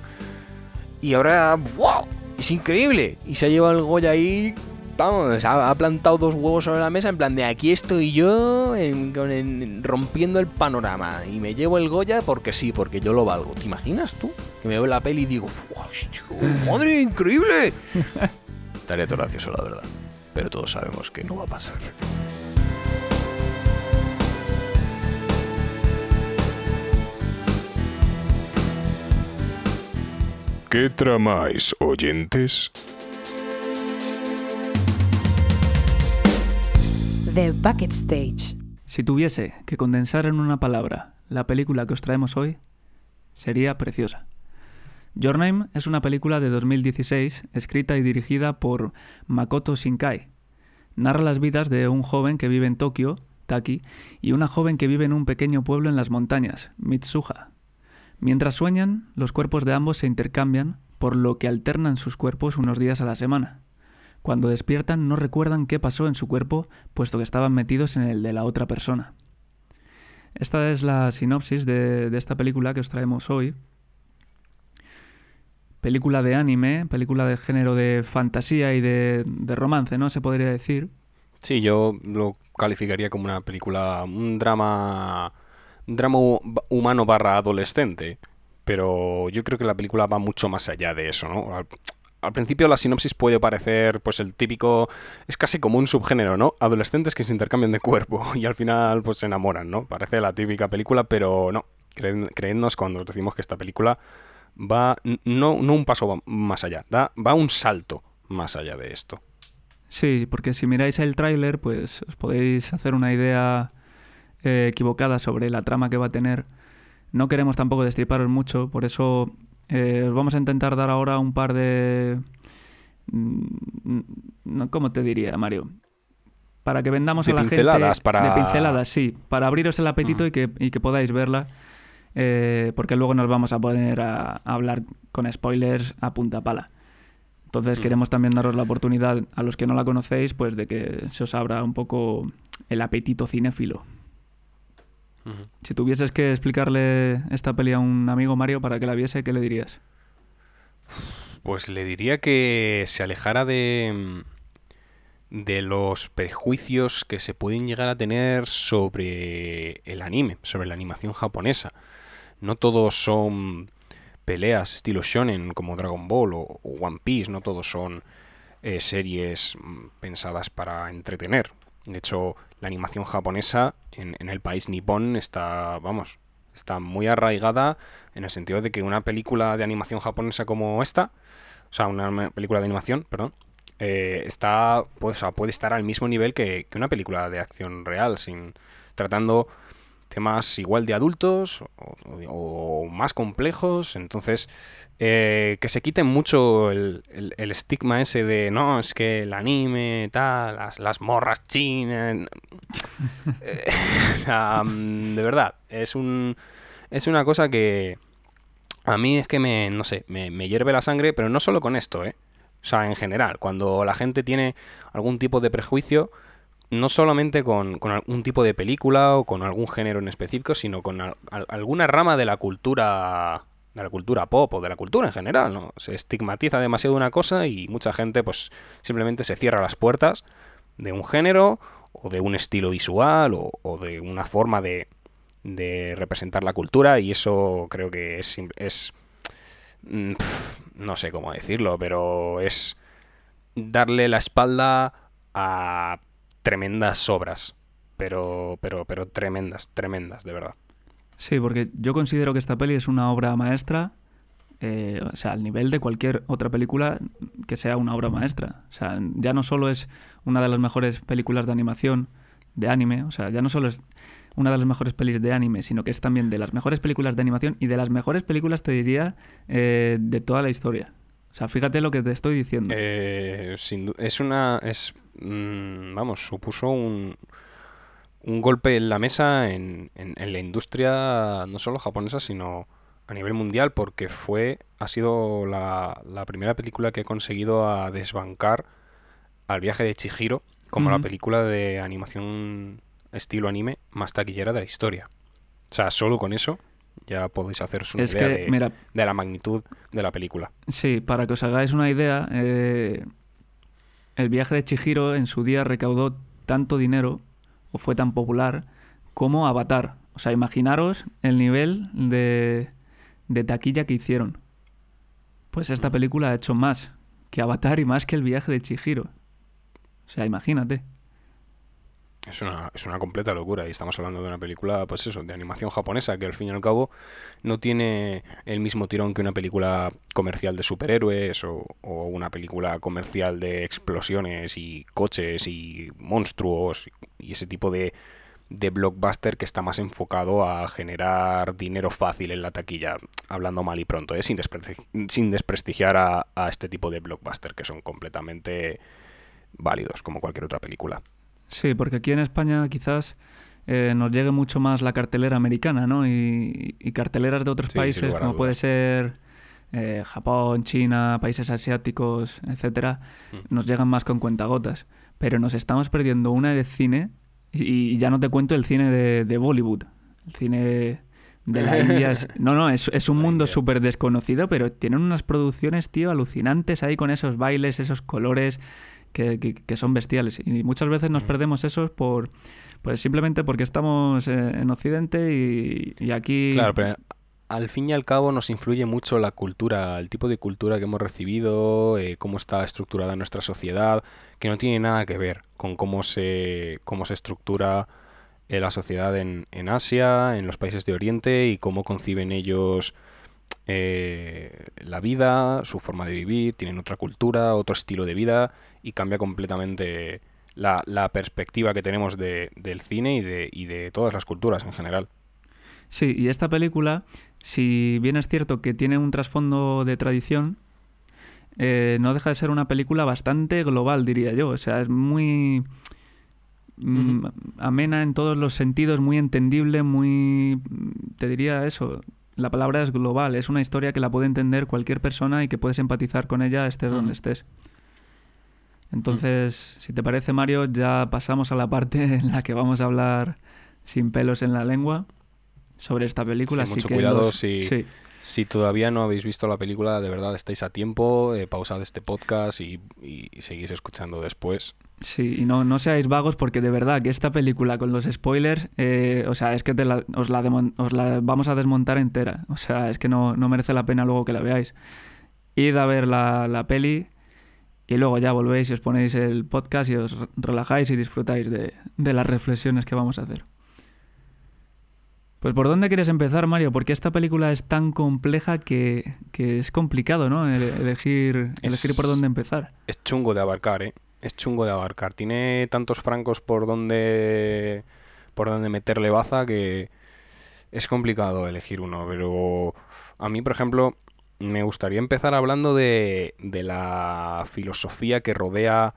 Y ahora... ¡Wow! Es increíble. Y se ha llevado el Goya ahí... Vamos, ha, plantado dos huevos sobre la mesa en plan de aquí estoy yo en- rompiendo el panorama y me llevo el Goya porque sí, porque yo lo valgo. ¿Te imaginas tú? Que me veo la peli y digo, "Fua, hostia, ¡Madre, increíble! (laughs) Estaría todo gracioso, la verdad pero todos sabemos que no va a pasar. ¿Qué tramáis, oyentes? The Bucket Stage. Si tuviese que condensar en una palabra la película que os traemos hoy, sería preciosa. Your Name es una película de 2016 escrita y dirigida por Makoto Shinkai. Narra las vidas de un joven que vive en Tokio, Taki, y una joven que vive en un pequeño pueblo en las montañas, Mitsuha. Mientras sueñan, los cuerpos de ambos se intercambian, por lo que alternan sus cuerpos unos días a la semana. Cuando despiertan no recuerdan qué pasó en su cuerpo, puesto que estaban metidos en el de la otra persona. Esta es la sinopsis de, de esta película que os traemos hoy. Película de anime, película de género de fantasía y de, de romance, ¿no? Se podría decir. Sí, yo lo calificaría como una película, un drama, un drama hu- humano barra adolescente, pero yo creo que la película va mucho más allá de eso, ¿no? Al, principio la sinopsis puede parecer, pues el típico, es casi como un subgénero, ¿no? Adolescentes que se intercambian de cuerpo (laughs) y al final pues se enamoran, ¿no? Parece la típica película, pero no. Creed- Creednos cuando os decimos que esta película va no, no un paso más allá, da, va un salto más allá de esto. Sí, porque si miráis el tráiler, pues os podéis hacer una idea eh, equivocada sobre la trama que va a tener. No queremos tampoco destriparos mucho, por eso eh, os vamos a intentar dar ahora un par de... mm, no, ¿Cómo te diría, Mario? Para que vendamos De a la pinceladas, gente... para- De pinceladas, sí. Para abriros el apetito y, que, y que podáis verla. Eh, porque luego nos vamos a poner a, a hablar con spoilers a punta pala. Entonces Mm. queremos también daros la oportunidad a los que no la conocéis, pues de que se os abra un poco el apetito cinéfilo. Si tuvieses que explicarle esta peli a un amigo Mario para que la viese, ¿qué le dirías? Pues le diría que se alejara de, de los prejuicios que se pueden llegar a tener sobre el anime, sobre la animación japonesa. No todos son peleas estilo shonen como Dragon Ball o, One Piece, no todos son eh, series mm, pensadas para entretener. De hecho, la animación japonesa en, en el país nipón está, vamos, está muy arraigada en el sentido de que una película de animación japonesa como esta, o sea, una película de animación, perdón, eh, está, pues, puede estar al mismo nivel que, una película de acción real, sin tratando temas igual de adultos o, más complejos. Entonces, eh, que se quiten mucho el, estigma ese de no, es que el anime, tal, las, morras chinas. (laughs) Eh, (laughs) o sea, mm, de verdad, es un. Es una cosa que. A mí es que me, no sé, me, me hierve la sangre, pero no solo con esto, ¿eh? O sea, en general, cuando la gente tiene algún tipo de prejuicio, no solamente con, algún tipo de película o con algún género en específico, sino con alguna rama de la cultura de la cultura pop o de la cultura en general, ¿no? Se estigmatiza demasiado una cosa y mucha gente pues simplemente se cierra las puertas de un género o de un estilo visual o, de una forma de, de, representar la cultura y eso creo que es, es mm, no sé cómo decirlo, pero es darle la espalda a tremendas obras. Pero, pero, pero tremendas, tremendas, de verdad. Sí, porque yo considero que esta peli es una obra maestra, eh, o sea, al nivel de cualquier otra película que sea una obra maestra. O sea, ya no solo es una de las mejores películas de animación, de anime, o sea, ya no solo es una de las mejores pelis de anime, sino que es también de las mejores películas de animación y de las mejores películas, te diría, eh, de toda la historia. O sea, fíjate lo que te estoy diciendo. Eh, es una. Es, mm, vamos, supuso un, un golpe en la mesa en, en, la industria no solo japonesa, sino a nivel mundial, porque fue. Ha sido la, la primera película que ha conseguido a desbancar al viaje de Chihiro como la película de animación estilo anime más taquillera de la historia. O sea, solo con eso ya podéis haceros una idea de, la magnitud de la película. Sí, para que os hagáis una idea, eh, el viaje de Chihiro en su día recaudó tanto dinero, o fue tan popular, como Avatar. O sea, imaginaros el nivel de, de taquilla que hicieron. Pues esta mm. película ha hecho más que Avatar y más que el viaje de Chihiro. O sea, imagínate. Es una, es una completa locura y estamos hablando de una película, pues eso, de animación japonesa que al fin y al cabo no tiene el mismo tirón que una película comercial de superhéroes o, una película comercial de explosiones y coches y monstruos y ese tipo de, de blockbuster que está más enfocado a generar dinero fácil en la taquilla, hablando mal y pronto, ¿eh? sin, sin desprestigiar a, a este tipo de blockbuster que son completamente válidos como cualquier otra película. Sí, porque aquí en España quizás eh, nos llegue mucho más la cartelera americana, ¿no? Y, carteleras de otros países, como puede ser eh, Japón, China, países asiáticos, etcétera, mm. nos llegan más con cuentagotas. Pero nos estamos perdiendo una de cine, y, ya no te cuento el cine de, Bollywood. El cine de la (laughs) India No, no, es, es un mundo súper desconocido, pero tienen unas producciones, tío, alucinantes ahí con esos bailes, esos colores que, son bestiales. Y muchas veces nos mm. perdemos esos por pues simplemente porque estamos eh, en Occidente y, aquí... Claro, pero al fin y al cabo nos influye mucho la cultura, el tipo de cultura que hemos recibido, eh, cómo está estructurada nuestra sociedad, que no tiene nada que ver con cómo se, cómo se estructura eh, la sociedad en, en Asia, en los países de Oriente y cómo conciben ellos eh, la vida, su forma de vivir, tienen otra cultura, otro estilo de vida y cambia completamente la, perspectiva que tenemos de, del cine y de, y de todas las culturas en general. Sí, y esta película, si bien es cierto que tiene un trasfondo de tradición, eh, no deja de ser una película bastante global, diría yo. O sea, es muy mm, amena en todos los sentidos, muy entendible, muy, te diría eso, la palabra es global, es una historia que la puede entender cualquier persona y que puedes empatizar con ella estés donde estés. Entonces, si te parece, Mario, ya pasamos a la parte (laughs) en la que vamos a hablar sin pelos en la lengua sobre esta película. mucho cuidado si, Si todavía no habéis visto la película, de verdad estáis a tiempo, eh, pausad este podcast y, y seguís escuchando después. Sí, y no, no seáis vagos porque de verdad que esta película con los spoilers, eh, o sea, es que la- os, la os la vamos a desmontar entera. O sea, es que no, no merece la pena luego que la veáis. Id a ver la, la peli y luego ya volvéis y os ponéis el podcast y os relajáis y disfrutáis de, de las reflexiones que vamos a hacer. Pues ¿por dónde quieres empezar, Mario? Porque esta película es tan compleja que, que es complicado, ¿no? Ele- Elegir, Es- elegir por dónde empezar. Es chungo de abarcar, ¿eh? Es chungo de abarcar. Tiene tantos francos por donde, por donde meterle baza que es complicado elegir uno. Pero a mí, por ejemplo, me gustaría empezar hablando de, de la filosofía que rodea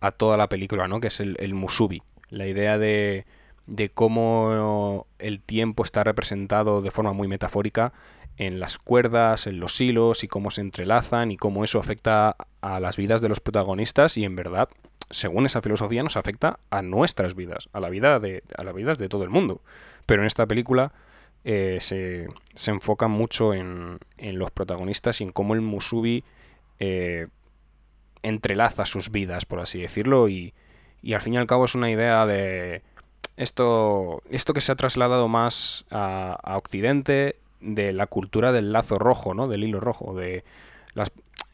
a toda la película, ¿no? Que es el, el musubi. La idea de, de cómo el tiempo está representado de forma muy metafórica en las cuerdas, en los hilos y cómo se entrelazan y cómo eso afecta a las vidas de los protagonistas y en verdad, según esa filosofía, nos afecta a nuestras vidas, a la vida de, a las vidas de todo el mundo. Pero en esta película eh, se, se enfoca mucho en, en los protagonistas y en cómo el Musubi eh, entrelaza sus vidas, por así decirlo, y, y al fin y al cabo es una idea de esto, esto que se ha trasladado más a, Occidente de la cultura del lazo rojo, ¿no? Del hilo rojo, de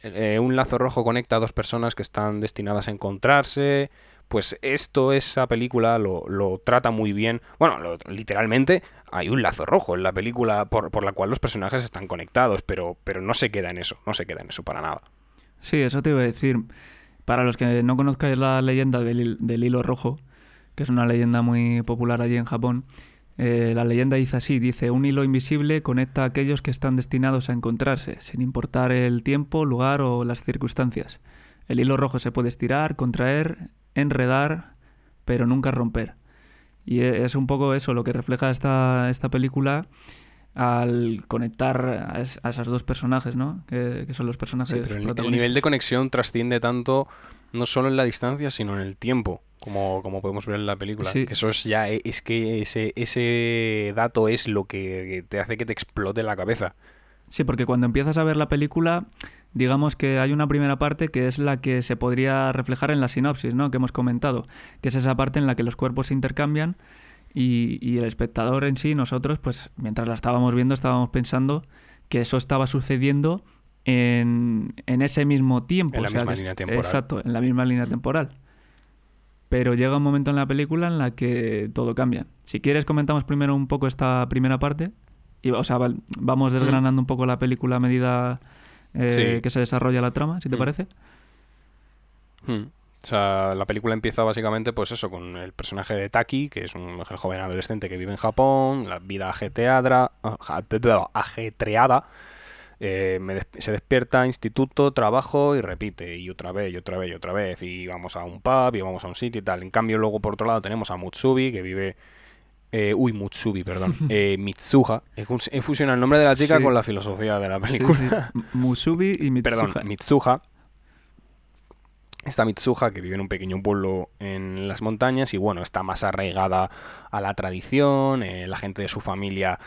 eh, un lazo rojo conecta a dos personas que están destinadas a encontrarse. Pues esto, esa película lo, lo trata muy bien. Bueno, literalmente hay un lazo rojo en la película por, por la cual los personajes están conectados, pero, pero no se queda en eso, no se queda en eso para nada. Sí, eso te iba a decir. Para los que no conozcáis la leyenda del, del hilo rojo, que es una leyenda muy popular allí en Japón, eh, la leyenda dice así, dice, un hilo invisible conecta a aquellos que están destinados a encontrarse, sin importar el tiempo, lugar o las circunstancias. El hilo rojo se puede estirar, contraer, enredar, pero nunca romper. Y e- es un poco eso lo que refleja esta, esta película al conectar a, es- a esos dos personajes, ¿no? Que, que son los personajes Sí, pero el, el protagonistas. nivel de conexión trasciende tanto no solo en la distancia, sino en el tiempo, como, como podemos ver en la película. Sí. Que eso es ya, e- es que ese, ese dato es lo que te hace que te explote la cabeza. Sí, porque cuando empiezas a ver la película, digamos que hay una primera parte que es la que se podría reflejar en la sinopsis, ¿no? Que hemos comentado, que es esa parte en la que los cuerpos se intercambian y, y el espectador en sí, nosotros, pues mientras la estábamos viendo, estábamos pensando que eso estaba sucediendo en, en ese mismo tiempo. En la o sea, misma que- línea temporal. Exacto, en la misma línea Mm. temporal. Pero llega un momento en la película en la que todo cambia. Si quieres, comentamos primero un poco esta primera parte. Y, o sea, vamos desgranando un poco la película a medida eh, Mm. Sí. que se desarrolla la trama, si te Mm. parece. Hmm. O sea, la película empieza básicamente, pues eso, con el personaje de Taki, que es un joven adolescente que vive en Japón, la vida ajetreada, ajetreada eh, me des- se despierta, instituto, trabajo y repite, y otra vez, y otra vez, y otra vez, y vamos a un pub, y vamos a un sitio y tal. En cambio, luego por otro lado tenemos a Mutsubi, que vive... eh, uy, Mutsubi, perdón. (laughs) eh, Mitsuha. He fus- he fusionado el nombre de la chica Sí. con la filosofía de la película. sí. M- Musubi y Mitsuha. (laughs) Perdón, Mitsuha. Esta Mitsuha que vive en un pequeño pueblo en las montañas y bueno, está más arraigada a la tradición, eh, la gente de su familia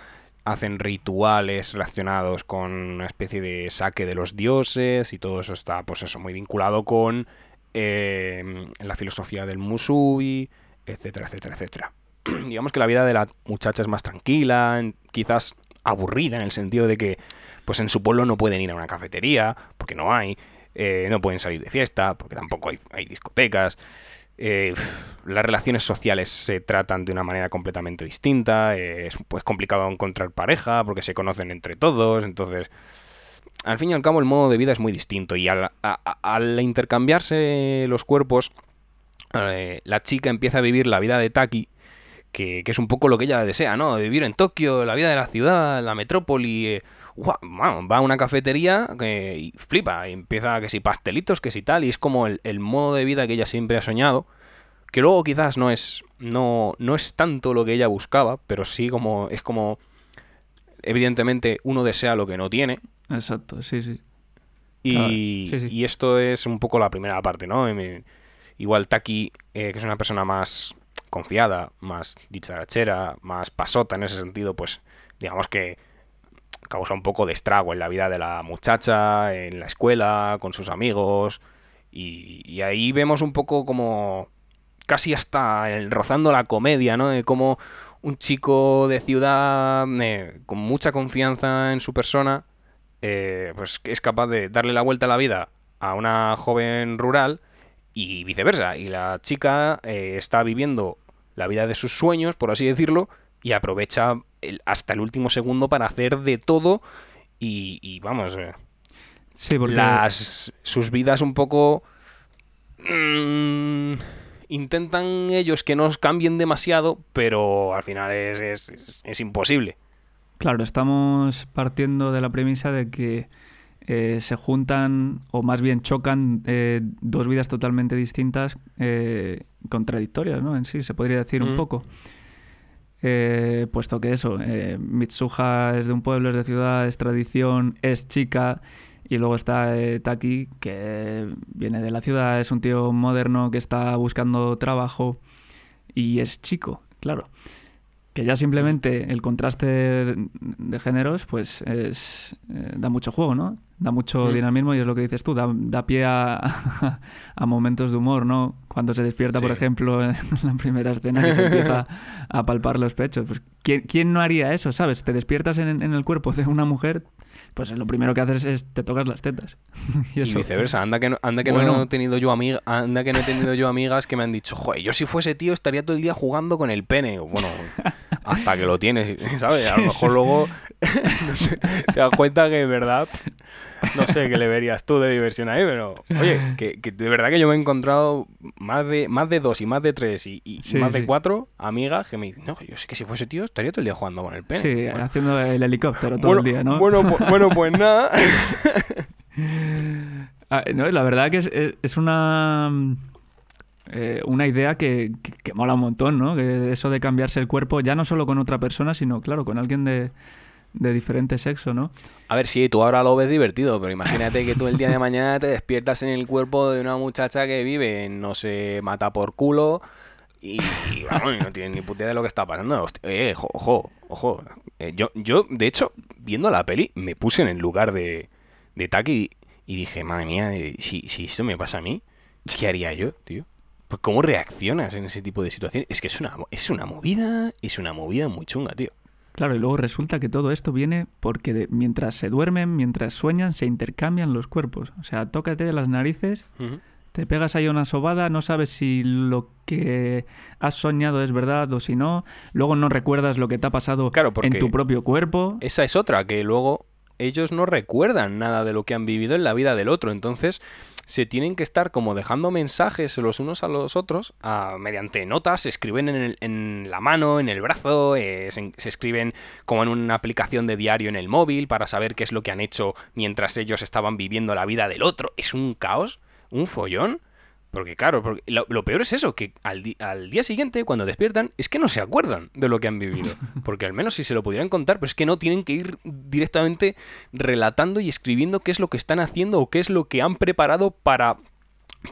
hacen rituales relacionados con una especie de saque de los dioses y todo eso está pues eso muy vinculado con eh, la filosofía del Musubi, etcétera, etcétera, etcétera. (clears throat) Digamos que la vida de la muchacha es más tranquila, quizás aburrida en el sentido de que pues en su pueblo no pueden ir a una cafetería porque no hay, eh, no pueden salir de fiesta porque tampoco hay discotecas. Eh, (sighs) las relaciones sociales se tratan de una manera completamente distinta. eh, es pues complicado encontrar pareja porque se conocen entre todos. Entonces, al fin y al cabo, el modo de vida es muy distinto. Y al, intercambiarse los cuerpos, eh, la chica empieza a vivir la vida de Taki. Que, que es un poco lo que ella desea, ¿no? Vivir en Tokio, la vida de la ciudad, la metrópoli. Eh, va a una cafetería que, y flipa, y empieza que si pastelitos, que si tal, y es como el, el modo de vida que ella siempre ha soñado, que luego quizás no es, no, no es tanto lo que ella buscaba, pero sí como, es como, evidentemente uno desea lo que no tiene, Exacto, sí, sí. y, sí, sí. y esto es un poco la primera parte, ¿no? Igual Taki, eh, que es una persona más confiada, más dicharachera, más pasota en ese sentido, pues digamos que causa un poco de estrago en la vida de la muchacha, en la escuela, con sus amigos. Y, ahí vemos un poco como casi hasta rozando la comedia, ¿no? De cómo un chico de ciudad eh, con mucha confianza en su persona, eh, pues es capaz de darle la vuelta a la vida a una joven rural y viceversa. Y la chica eh, está viviendo la vida de sus sueños, por así decirlo, y aprovecha el- hasta el último segundo para hacer de todo y, y vamos, eh, Sí, porque las sus vidas un poco mm, intentan ellos que no cambien demasiado, pero al final es, es- es- es imposible. Claro, estamos partiendo de la premisa de que eh, se juntan, o más bien chocan, eh, dos vidas totalmente distintas, eh, contradictorias, ¿no? En sí, se podría decir un poco. Eh, puesto que eso, eh, Mitsuha es de un pueblo, es de ciudad, es tradición, es chica, y luego está eh, Taki, que viene de la ciudad, es un tío moderno que está buscando trabajo y es chico, claro. Que ya simplemente el contraste de, de géneros, pues es, eh, da mucho juego, ¿no? Da mucho Mm. dinamismo y es lo que dices tú, da, da pie a, (laughs) a momentos de humor, ¿no? Cuando se despierta, por ejemplo, (laughs) en la primera escena que se empieza a palpar los pechos. Pues, ¿quién, quién no haría eso, sabes? Te despiertas en, en el cuerpo de una mujer, pues lo primero que haces es te tocas las tetas. (laughs) y Y eso. viceversa, anda que no, anda que Bueno. no he tenido yo amiga, anda que no he tenido yo amigas que me han dicho, joder, yo si fuese tío estaría todo el día jugando con el pene. Bueno, hasta que lo tienes, (laughs) ¿sabes? A lo mejor luego (laughs) te das cuenta que en verdad no sé qué le verías tú de diversión ahí, pero oye, que, que de verdad que yo me he encontrado más de más de dos y más de tres y, y Sí, más de cuatro amigas que me dicen, no, yo sé que si fuese tío estaría todo el día jugando con el pene. Sí, Bueno, haciendo el helicóptero todo bueno, el día, ¿no? Bueno, pu- bueno, pues nada. (laughs) Ah, no, la verdad que es, es- es una eh, una idea que, que- que mola un montón, ¿no? Que eso de cambiarse el cuerpo, ya no solo con otra persona, sino, claro, con alguien de, de diferente sexo, ¿no? A ver, sí, tú ahora lo ves divertido, pero imagínate que tú el día de mañana te despiertas en el cuerpo de una muchacha que vive no sé, mata por culo y, vamos, no tiene ni puta idea de lo que está pasando. Eh, ojo, ojo, ojo. Eh, yo, yo, de hecho, viendo la peli, me puse en el lugar de, de Taki y dije, madre mía, eh, si, si esto me pasa a mí, ¿qué haría yo, tío? Pues ¿Cómo reaccionas en ese tipo de situaciones? Es que es una, es una movida, es una movida muy chunga, tío. Claro, y luego resulta que todo esto viene porque de- mientras se duermen, mientras sueñan, se intercambian los cuerpos. O sea, tócate las narices, te pegas ahí una sobada, no sabes si lo que has soñado es verdad o si no, luego no recuerdas lo que te ha pasado Claro, en tu propio cuerpo. Esa es otra, que luego ellos no recuerdan nada de lo que han vivido en la vida del otro. Entonces se tienen que estar como dejando mensajes los unos a los otros ah, mediante notas, se escriben en, el- en la mano, en el brazo, eh, se escriben como en una aplicación de diario en el móvil para saber qué es lo que han hecho mientras ellos estaban viviendo la vida del otro. Es un caos, un follón. Porque claro, porque lo, lo peor es eso, que al, di- al día siguiente, cuando despiertan, es que no se acuerdan de lo que han vivido. (laughs) Porque al menos si se lo pudieran contar, pero es que no tienen que ir directamente relatando y escribiendo qué es lo que están haciendo o qué es lo que han preparado para,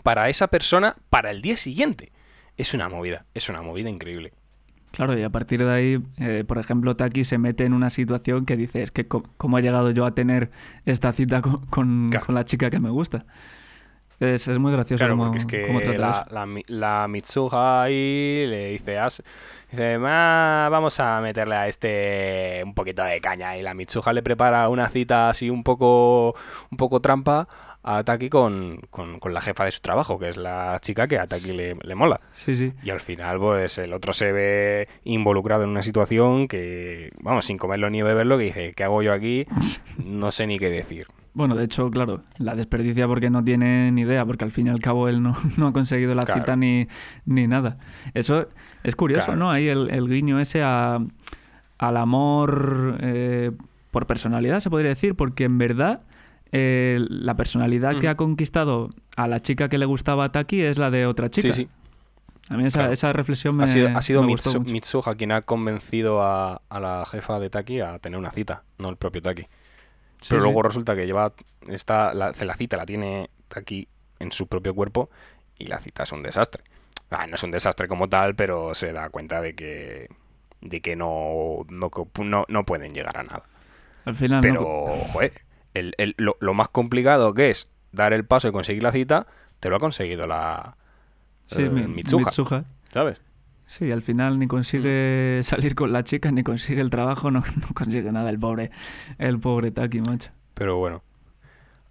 para esa persona para el día siguiente. Es una movida, es una movida increíble. Claro, y a partir de ahí, eh, por ejemplo, Taki se mete en una situación que dice, es que cómo he llegado yo a tener esta cita co- con, Claro. con la chica que me gusta. Es, es muy gracioso Claro, porque es que cómo trata la, la, la Mitsuha ahí le dice, "Has- dice "Ah, vamos a meterle a este un poquito de caña. Y la Mitsuha le prepara una cita así un poco, un poco trampa a Taki con, con, con la jefa de su trabajo, que es la chica que a Taki le, le mola. Sí, sí. Y al final, pues el otro se ve involucrado en una situación que, vamos, sin comerlo ni beberlo, que dice, ¿qué hago yo aquí? (laughs) No sé ni qué decir. Bueno, de hecho, claro, la desperdicia porque no tiene ni idea, porque al fin y al cabo él no, (laughs) no ha conseguido la Claro. cita ni, ni nada. Eso es curioso, Claro. ¿no? Ahí el, el guiño ese a, al amor eh, por personalidad, se podría decir, porque en verdad eh, la personalidad que ha conquistado a la chica que le gustaba a Taki es la de otra chica. Sí, sí. A mí esa, Claro. esa reflexión me, ha sido, ha sido me Mitsu-. Mitsuha quien ha convencido a, a la jefa de Taki a tener una cita, no el propio Taki. Sí, Pero sí. luego resulta que lleva esta, la, la cita la tiene Taki en su propio cuerpo y la cita es un desastre. Ah, no es un desastre como tal, pero se da cuenta de que de que no, no, no, no pueden llegar a nada. Al final, Pero, no. joder, el- el- lo, lo más complicado que es dar el paso y conseguir la cita, te lo ha conseguido la Sí, eh, mi- Mitsuha, Mitsuha. ¿sabes? Sí, al final ni consigue salir con la chica, ni consigue el trabajo, no, (laughs) no consigue nada el pobre, el pobre Taki, macho. Pero bueno,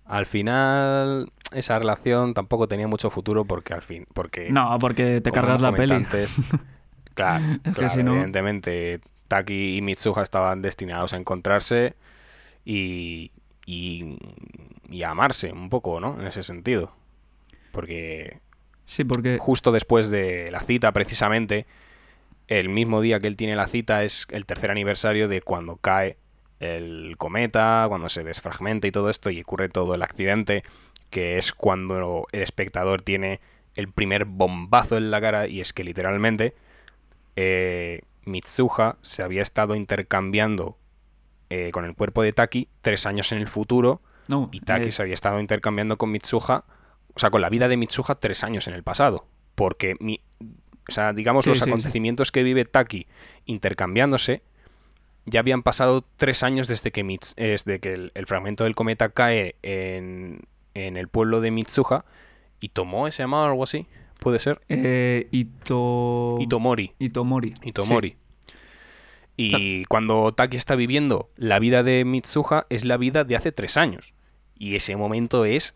al final esa relación tampoco tenía mucho futuro porque al fin, porque No, porque te cargas la peli. antes, (laughs) claro, Es claro, si no- evidentemente Taki y Mitsuha estaban destinados a encontrarse y, y, y a amarse un poco, ¿no? En ese sentido. Porque Sí, porque justo después de la cita, precisamente, el mismo día que él tiene la cita es el tercer aniversario de cuando cae el cometa, cuando se desfragmenta y todo esto y ocurre todo el accidente, que es cuando el espectador tiene el primer bombazo en la cara y es que literalmente eh, Mitsuha se había estado intercambiando eh, con el cuerpo de Taki tres años en el futuro no, y Taki eh, se había estado intercambiando con Mitsuha, o sea, con la vida de Mitsuha tres años en el pasado. Porque, mi, o sea, digamos, Sí, los sí, sí. acontecimientos que vive Taki intercambiándose ya habían pasado tres años desde que, Mits- eh, desde que el, el fragmento del cometa cae en, en el pueblo de Mitsuha. y Tomoe se llamaba o algo así, puede ser. eh, Ito... Itomori. Itomori. Itomori. Y Claro. cuando Taki está viviendo la vida de Mitsuha es la vida de hace tres años. Y ese momento es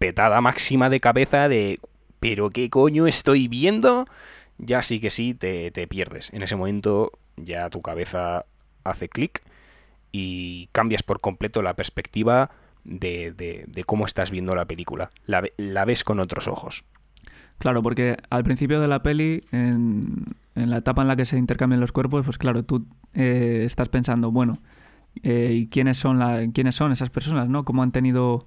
petada máxima de cabeza de ¿pero qué coño estoy viendo? Ya sí que sí, te, te pierdes. En ese momento ya tu cabeza hace clic y cambias por completo la perspectiva de, de- cómo estás viendo la película. La, ve- la ves con otros ojos. Claro, porque al principio de la peli, en, en la etapa en la que se intercambian los cuerpos, pues claro, tú eh, estás pensando, bueno, eh, ¿y quiénes son, la, quiénes son esas personas, no? ¿Cómo han tenido,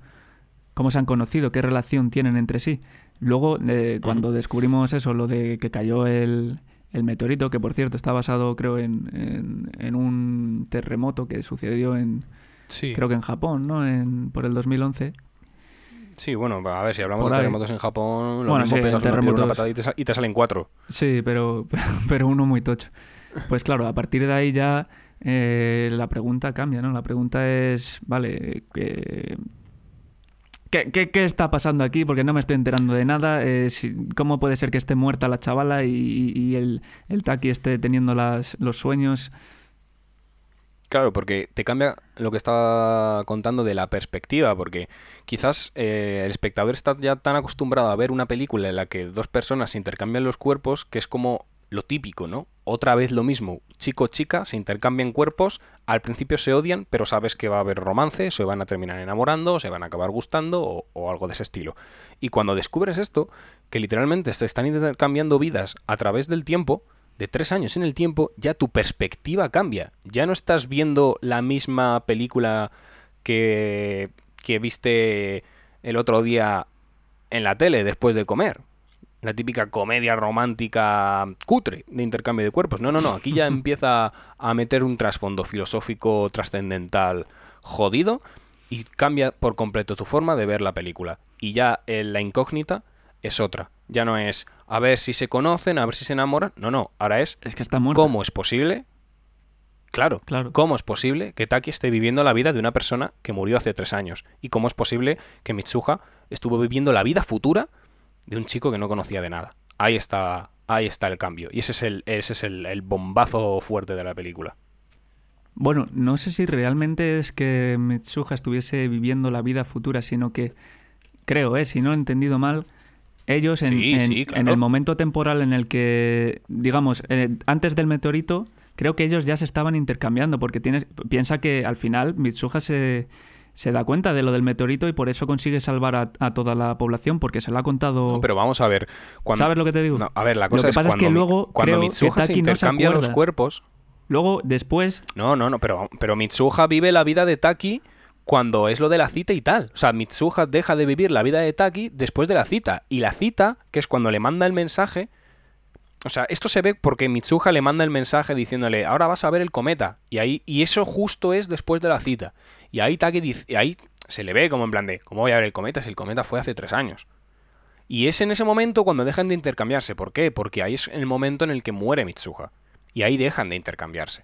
cómo se han conocido, qué relación tienen entre sí? Luego, eh, cuando descubrimos eso, lo de que cayó el, el meteorito, que por cierto está basado, creo, en, en, en un terremoto que sucedió en, Sí. creo que en Japón, ¿no? En, por el 2011. Sí, bueno, a ver, si hablamos Por de ahí. terremotos en Japón, lo Bueno, mismo sí, pegas piedra, una terremotos. patada y te, y te salen cuatro. Sí, pero, (laughs) pero uno muy tocho. Pues claro, a partir de ahí ya eh, la pregunta cambia, ¿no? La pregunta es, vale, ¿qué, qué, está pasando aquí? Porque no me estoy enterando de nada. eh, ¿Cómo puede ser que esté muerta la chavala y, el, el Taki esté teniendo los sueños? Claro, porque te cambia lo que estaba contando de la perspectiva, porque quizás eh, el espectador está ya tan acostumbrado a ver una película en la que dos personas intercambian los cuerpos que es como lo típico, ¿no? Otra vez lo mismo, chico-chica, se intercambian cuerpos, al principio se odian, pero sabes que va a haber romance, se van a terminar enamorando, se van a acabar gustando o, o algo de ese estilo. Y cuando descubres esto, que literalmente se están intercambiando vidas a través del tiempo, de tres años en el tiempo, ya tu perspectiva cambia. Ya no estás viendo la misma película que, que viste el otro día en la tele después de comer. La típica comedia romántica cutre de intercambio de cuerpos. No, no, no. Aquí ya (laughs) empieza a meter un trasfondo filosófico trascendental jodido y cambia por completo tu forma de ver la película. Y ya eh, la incógnita es otra. Ya no es a ver si se conocen, a ver si se enamoran. No, no. Ahora es Es que está muerta. ¿Cómo es posible? Claro, Claro. ¿cómo es posible que Taki esté viviendo la vida de una persona que murió hace tres años? ¿Y cómo es posible que Mitsuha estuvo viviendo la vida futura de un chico que no conocía de nada? Ahí está, ahí está el cambio. Y ese es el, ese es el, el bombazo fuerte de la película. Bueno, no sé si realmente es que Mitsuha estuviese viviendo la vida futura, sino que creo, ¿eh? si no he entendido mal, ellos en, Sí, en- sí, claro. en el momento temporal en el que, digamos, eh, antes del meteorito, creo que ellos ya se estaban intercambiando, porque tienes, piensa que al final Mitsuha se, se da cuenta de lo del meteorito y por eso consigue salvar a, a toda la población, porque se lo ha contado... No, pero vamos a ver. Cuando, ¿Sabes lo que te digo? No, a ver, la Lo cosa que es pasa es que luego cuando creo que Mitsuha se Taki no se intercambia los cuerpos, Luego, después, No, no, no, pero, pero Mitsuha vive la vida de Taki cuando es lo de la cita y tal. O sea, Mitsuha deja de vivir la vida de Taki después de la cita. Y la cita, que es cuando le manda el mensaje. O sea, esto se ve porque Mitsuha le manda el mensaje diciéndole, ahora vas a ver el cometa. Y ahí, y eso justo es después de la cita. Y ahí Taki dice, y ahí se le ve como en plan de, ¿cómo voy a ver el cometa si el cometa fue hace tres años? Y es en ese momento cuando dejan de intercambiarse. ¿Por qué? Porque ahí es el momento en el que muere Mitsuha. Y ahí dejan de intercambiarse.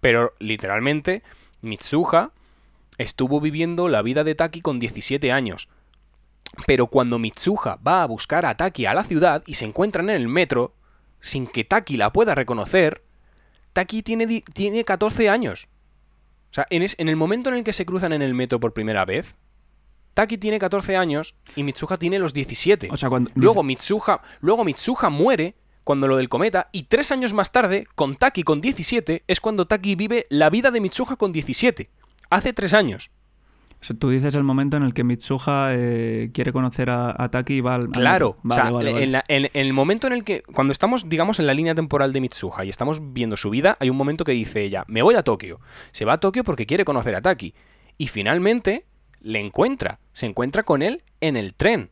Pero literalmente, Mitsuha estuvo viviendo la vida de Taki con 17 años. Pero cuando Mitsuha va a buscar a Taki a la ciudad y se encuentran en el metro, sin que Taki la pueda reconocer, Taki tiene, tiene 14 años. O sea, en, es- en el momento en el que se cruzan en el metro por primera vez, Taki tiene 14 años y Mitsuha tiene los 17. O sea, cuando... Luego Mitsuha, luego Mitsuha muere cuando lo del cometa y tres años más tarde, con Taki con 17, es cuando Taki vive la vida de Mitsuha con 17. Hace tres años. Tú dices el momento en el que Mitsuha eh, quiere conocer a, a Taki y va al... Claro. Vale, o sea, vale, vale. En, la- en- en el momento en el que, cuando estamos, digamos, en la línea temporal de Mitsuha y estamos viendo su vida, hay un momento que dice ella, me voy a Tokio. Se va a Tokio porque quiere conocer a Taki. Y finalmente le encuentra. Se encuentra con él en el tren.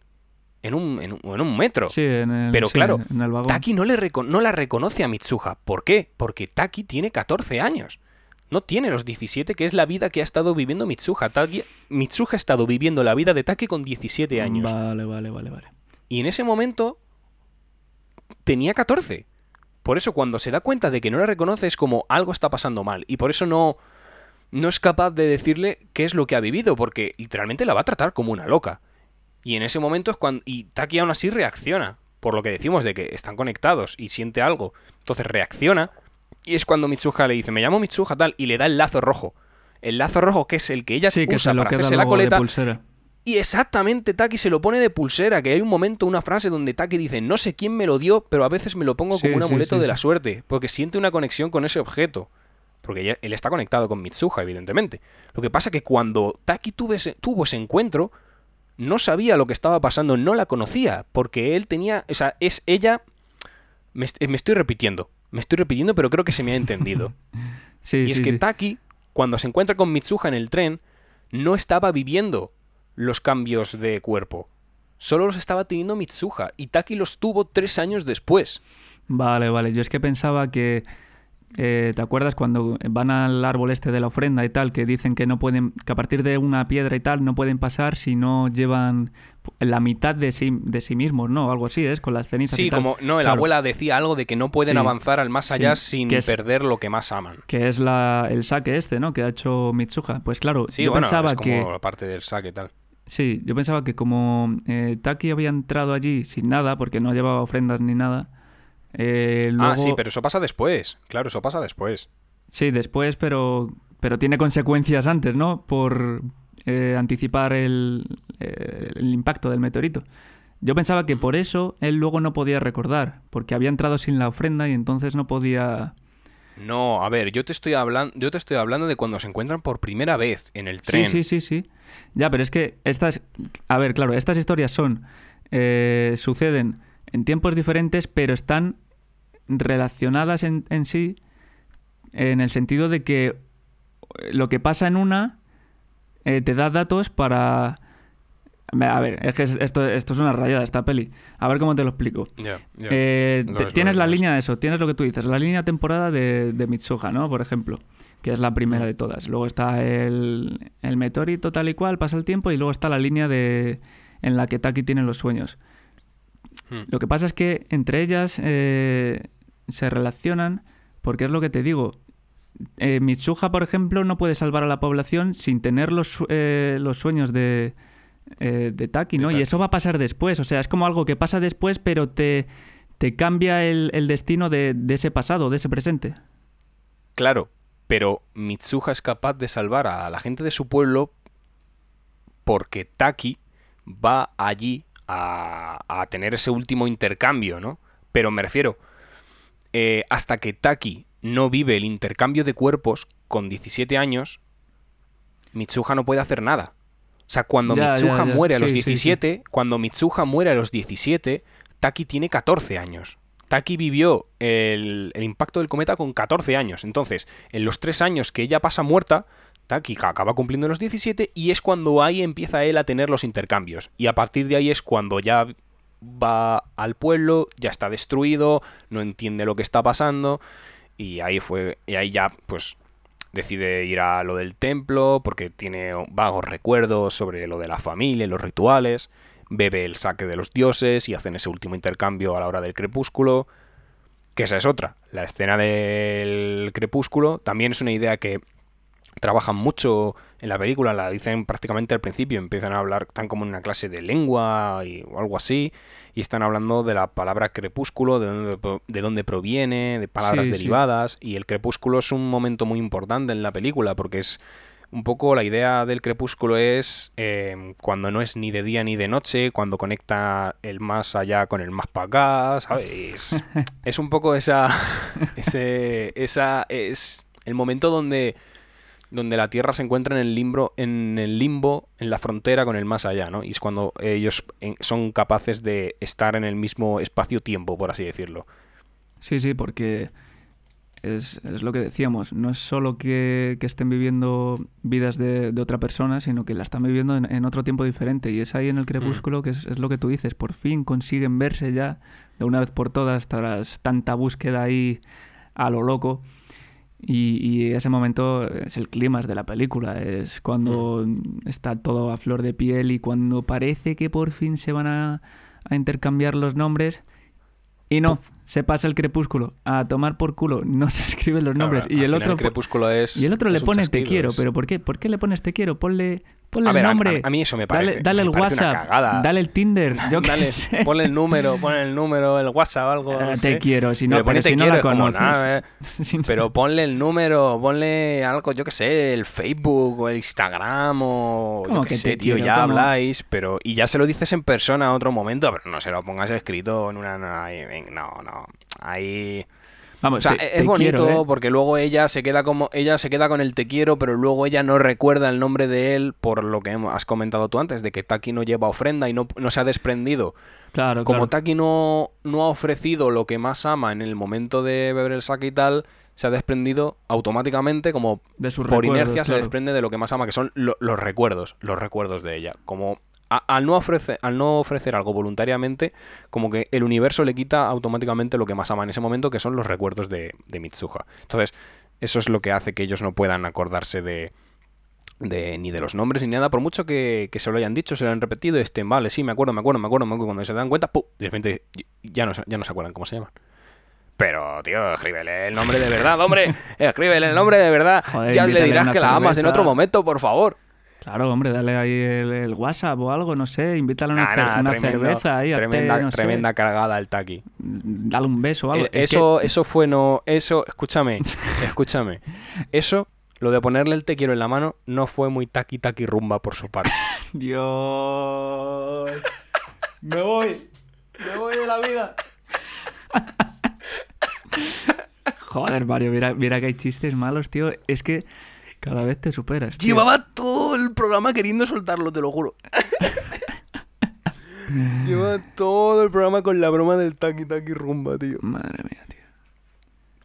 En un, en un, en un metro. Sí, en el, Pero sí, claro, en el. Taki no, le no la reconoce a Mitsuha. ¿Por qué? Porque Taki tiene 14 años. No tiene los 17, que es la vida que ha estado viviendo Mitsuha. Taki- Mitsuha ha estado viviendo la vida de Taki con 17 años. Vale, vale, vale, vale. Y en ese momento tenía 14. Por eso cuando se da cuenta de que no la reconoce es como algo está pasando mal. Y por eso no, no es capaz de decirle qué es lo que ha vivido, porque literalmente la va a tratar como una loca. Y en ese momento es cuando... Y Taki aún así reacciona, por lo que decimos de que están conectados y siente algo. Entonces reacciona y es cuando Mitsuha le dice, me llamo Mitsuha tal, y le da el lazo rojo. El lazo rojo que es el que ella Sí, que usa se lo para hacerse la de coleta. pulsera. Y exactamente Taki se lo pone de pulsera, que hay un momento, una frase donde Taki dice, no sé quién me lo dio, pero a veces me lo pongo Sí, como un amuleto sí, de la suerte, porque siente una conexión con ese objeto. Porque él está conectado con Mitsuha, evidentemente. Lo que pasa que cuando Taki tuvo ese, tuvo ese encuentro, no sabía lo que estaba pasando, no la conocía, porque él tenía, o sea, es ella... Me estoy repitiendo, me estoy repitiendo, pero creo que se me ha entendido. (laughs) Sí, Y sí, es que sí. Taki, cuando se encuentra con Mitsuha en el tren, no estaba viviendo los cambios de cuerpo. Solo los estaba teniendo Mitsuha. Y Taki los tuvo tres años después. Vale, vale. Yo es que pensaba que. Eh, ¿Te acuerdas cuando van al árbol este de la ofrenda y tal? Que dicen que no pueden. que a partir de una piedra y tal no pueden pasar si no llevan la mitad de sí, de sí mismos, ¿no? Algo así, ¿es? Con las cenizas y Sí, tal. como no, la Claro, abuela decía algo de que no pueden Sí, avanzar al más sí, allá sin que es- perder lo que más aman. Que es la, el saque este, ¿no? Que ha hecho Mitsuha. Pues claro, Sí, yo bueno, pensaba es como que. la parte del saque y tal. Sí, yo pensaba que como eh, Taki había entrado allí sin nada, porque no llevaba ofrendas ni nada. Eh, luego... Ah, sí, pero eso pasa después. Claro, eso pasa después. Sí, después, pero, pero tiene consecuencias antes, ¿no? Por eh, anticipar el, eh, el impacto del meteorito. Yo pensaba que por eso él luego no podía recordar, porque había entrado sin la ofrenda y entonces no podía... No, a ver, yo te estoy hablando, yo te estoy hablando de cuando se encuentran por primera vez en el tren. Sí, sí, sí, sí. Ya, pero es que estas... A ver, claro, estas historias son... eh, suceden en tiempos diferentes, pero están relacionadas en, en sí en el sentido de que lo que pasa en una eh, te da datos para... A ver, es que es- esto, esto es una rayada, esta peli. A ver cómo te lo explico. Eh, te- tienes es, la línea de eso, tienes lo que tú dices, la línea temporada de, de Mitsuha, ¿no? Por ejemplo, que es la primera de todas. Luego está el, el meteorito tal y cual, pasa el tiempo, y luego está la línea de en la que Taki tiene los sueños. Hmm. Lo que pasa es que entre ellas eh, se relacionan, porque es lo que te digo. Eh, Mitsuha, por ejemplo, no puede salvar a la población sin tener los, eh, los sueños de, eh, de Taki, De ¿no? Y eso va a pasar después. O sea, es como algo que pasa después, pero te, te cambia el, el destino de, de ese pasado, de ese presente. Claro, pero Mitsuha es capaz de salvar a la gente de su pueblo porque Taki va allí a, a tener ese último intercambio, ¿no? Pero me refiero, eh, hasta que Taki no vive el intercambio de cuerpos con 17 años, Mitsuha no puede hacer nada. O sea, cuando Ya, Mitsuha ya. muere a los Sí, sí, sí. 17, cuando Mitsuha muere a los 17, Taki tiene 14 años. Taki vivió el, el impacto del cometa con 14 años. Entonces, en los tres años que ella pasa muerta, Taki acaba cumpliendo los 17 y es cuando ahí empieza él a tener los intercambios. Y a partir de ahí es cuando ya va al pueblo, ya está destruido, no entiende lo que está pasando y ahí fue y ahí ya pues decide ir a lo del templo porque tiene vagos recuerdos sobre lo de la familia y los rituales, bebe el saque de los dioses y hacen ese último intercambio a la hora del crepúsculo, que esa es otra. La escena del crepúsculo también es una idea que trabajan mucho en la película, la dicen prácticamente al principio, empiezan a hablar, están como en una clase de lengua y, o algo así, y están hablando de la palabra crepúsculo, de dónde, pro- de dónde proviene, de palabras Sí, sí. derivadas, y el crepúsculo es un momento muy importante en la película, porque es un poco la idea del crepúsculo es eh, cuando no es ni de día ni de noche, cuando conecta el más allá con el más para acá, ¿sabes? Es, (laughs) es un poco esa, (laughs) ese, esa, es el momento donde donde la Tierra se encuentra en el limbo, en el limbo, en la frontera con el más allá, ¿no? Y es cuando ellos son capaces de estar en el mismo espacio-tiempo, por así decirlo. Sí, sí, porque es, es lo que decíamos, no es solo que, que estén viviendo vidas de, de otra persona, sino que la están viviendo en, en otro tiempo diferente. Y es ahí en el crepúsculo que es, es lo que tú dices, por fin consiguen verse ya de una vez por todas tras tanta búsqueda ahí a lo loco. Y, y ese momento es el clímax de la película, es cuando está todo a flor de piel y cuando parece que por fin se van a, a intercambiar los nombres y no, se pasa el crepúsculo a tomar por culo, no se (laughs) escriben los nombres Claro, y el otro el crepúsculo es y el otro le pone te quiero, pero ¿por qué? ¿Por qué le pones te quiero? Ponle, ponle A ver, el nombre. a, a mí eso me dale parece dale me el parece WhatsApp, cagada. dale el Tinder, yo qué Dale, sé. ponle el número, ponle el número, el WhatsApp o algo. Eh, no te sé. quiero, si Pero no, pero te si no la conoces. nada, eh. (laughs) Pero ponle el número, ponle algo, yo qué sé, el Facebook o el Instagram o yo ¿Cómo qué que sé, tío, quiero? ya ¿Cómo? habláis, pero y ya se lo dices en persona a otro momento, pero no se lo pongas escrito en una no, ahí, no, no. Vamos, o sea, te- es te bonito quiero, ¿eh? porque luego ella se queda como ella se queda con el te quiero, pero luego ella no recuerda el nombre de él por lo que has comentado tú antes de que Taki no lleva ofrenda y no, no se ha desprendido. Claro, Como claro. Taki no, no ha ofrecido lo que más ama en el momento de beber el saque y tal, se ha desprendido automáticamente, como De sus por inercia se desprende de lo que más ama, que son lo- los recuerdos, los recuerdos de ella. Como a- al, no ofrecer, al no ofrecer algo voluntariamente, como que el universo le quita automáticamente lo que más ama en ese momento, que son los recuerdos de, de Mitsuha. Entonces, eso es lo que hace que ellos no puedan acordarse de, de- ni de los nombres ni nada, por mucho que, que se lo hayan dicho, se lo han repetido, estén, vale, sí, me acuerdo, me acuerdo, me acuerdo, me acuerdo, cuando se dan cuenta, ¡pum! de repente ya no, se- ya no se acuerdan cómo se llaman. Pero, tío, escríbele el nombre de verdad, hombre. (laughs) Escríbele el nombre de verdad. Joder, ya le dirás que la amas en otro momento, por favor. Claro, hombre, dale ahí el, el WhatsApp o algo, no sé, invítale una, Nah, cer- nah, una tremendo- cerveza ahí, tremenda, no sé, tremenda cargada el taqui. dale un beso o algo. Eh, Es que- eso, eso fue no. Eso, escúchame, (laughs) escúchame. Eso, lo de ponerle el te quiero en la mano, no fue muy taqui taqui rumba por su parte. (laughs) Dios. Me voy. Me voy de la vida. (laughs) Joder, Mario, mira, mira que hay chistes malos, tío. Es que cada vez te superas. tío. Llevaba todo el programa queriendo soltarlo, te lo juro. (laughs) Llevaba todo el programa con la broma del taqui taqui rumba, tío. Madre mía, tío.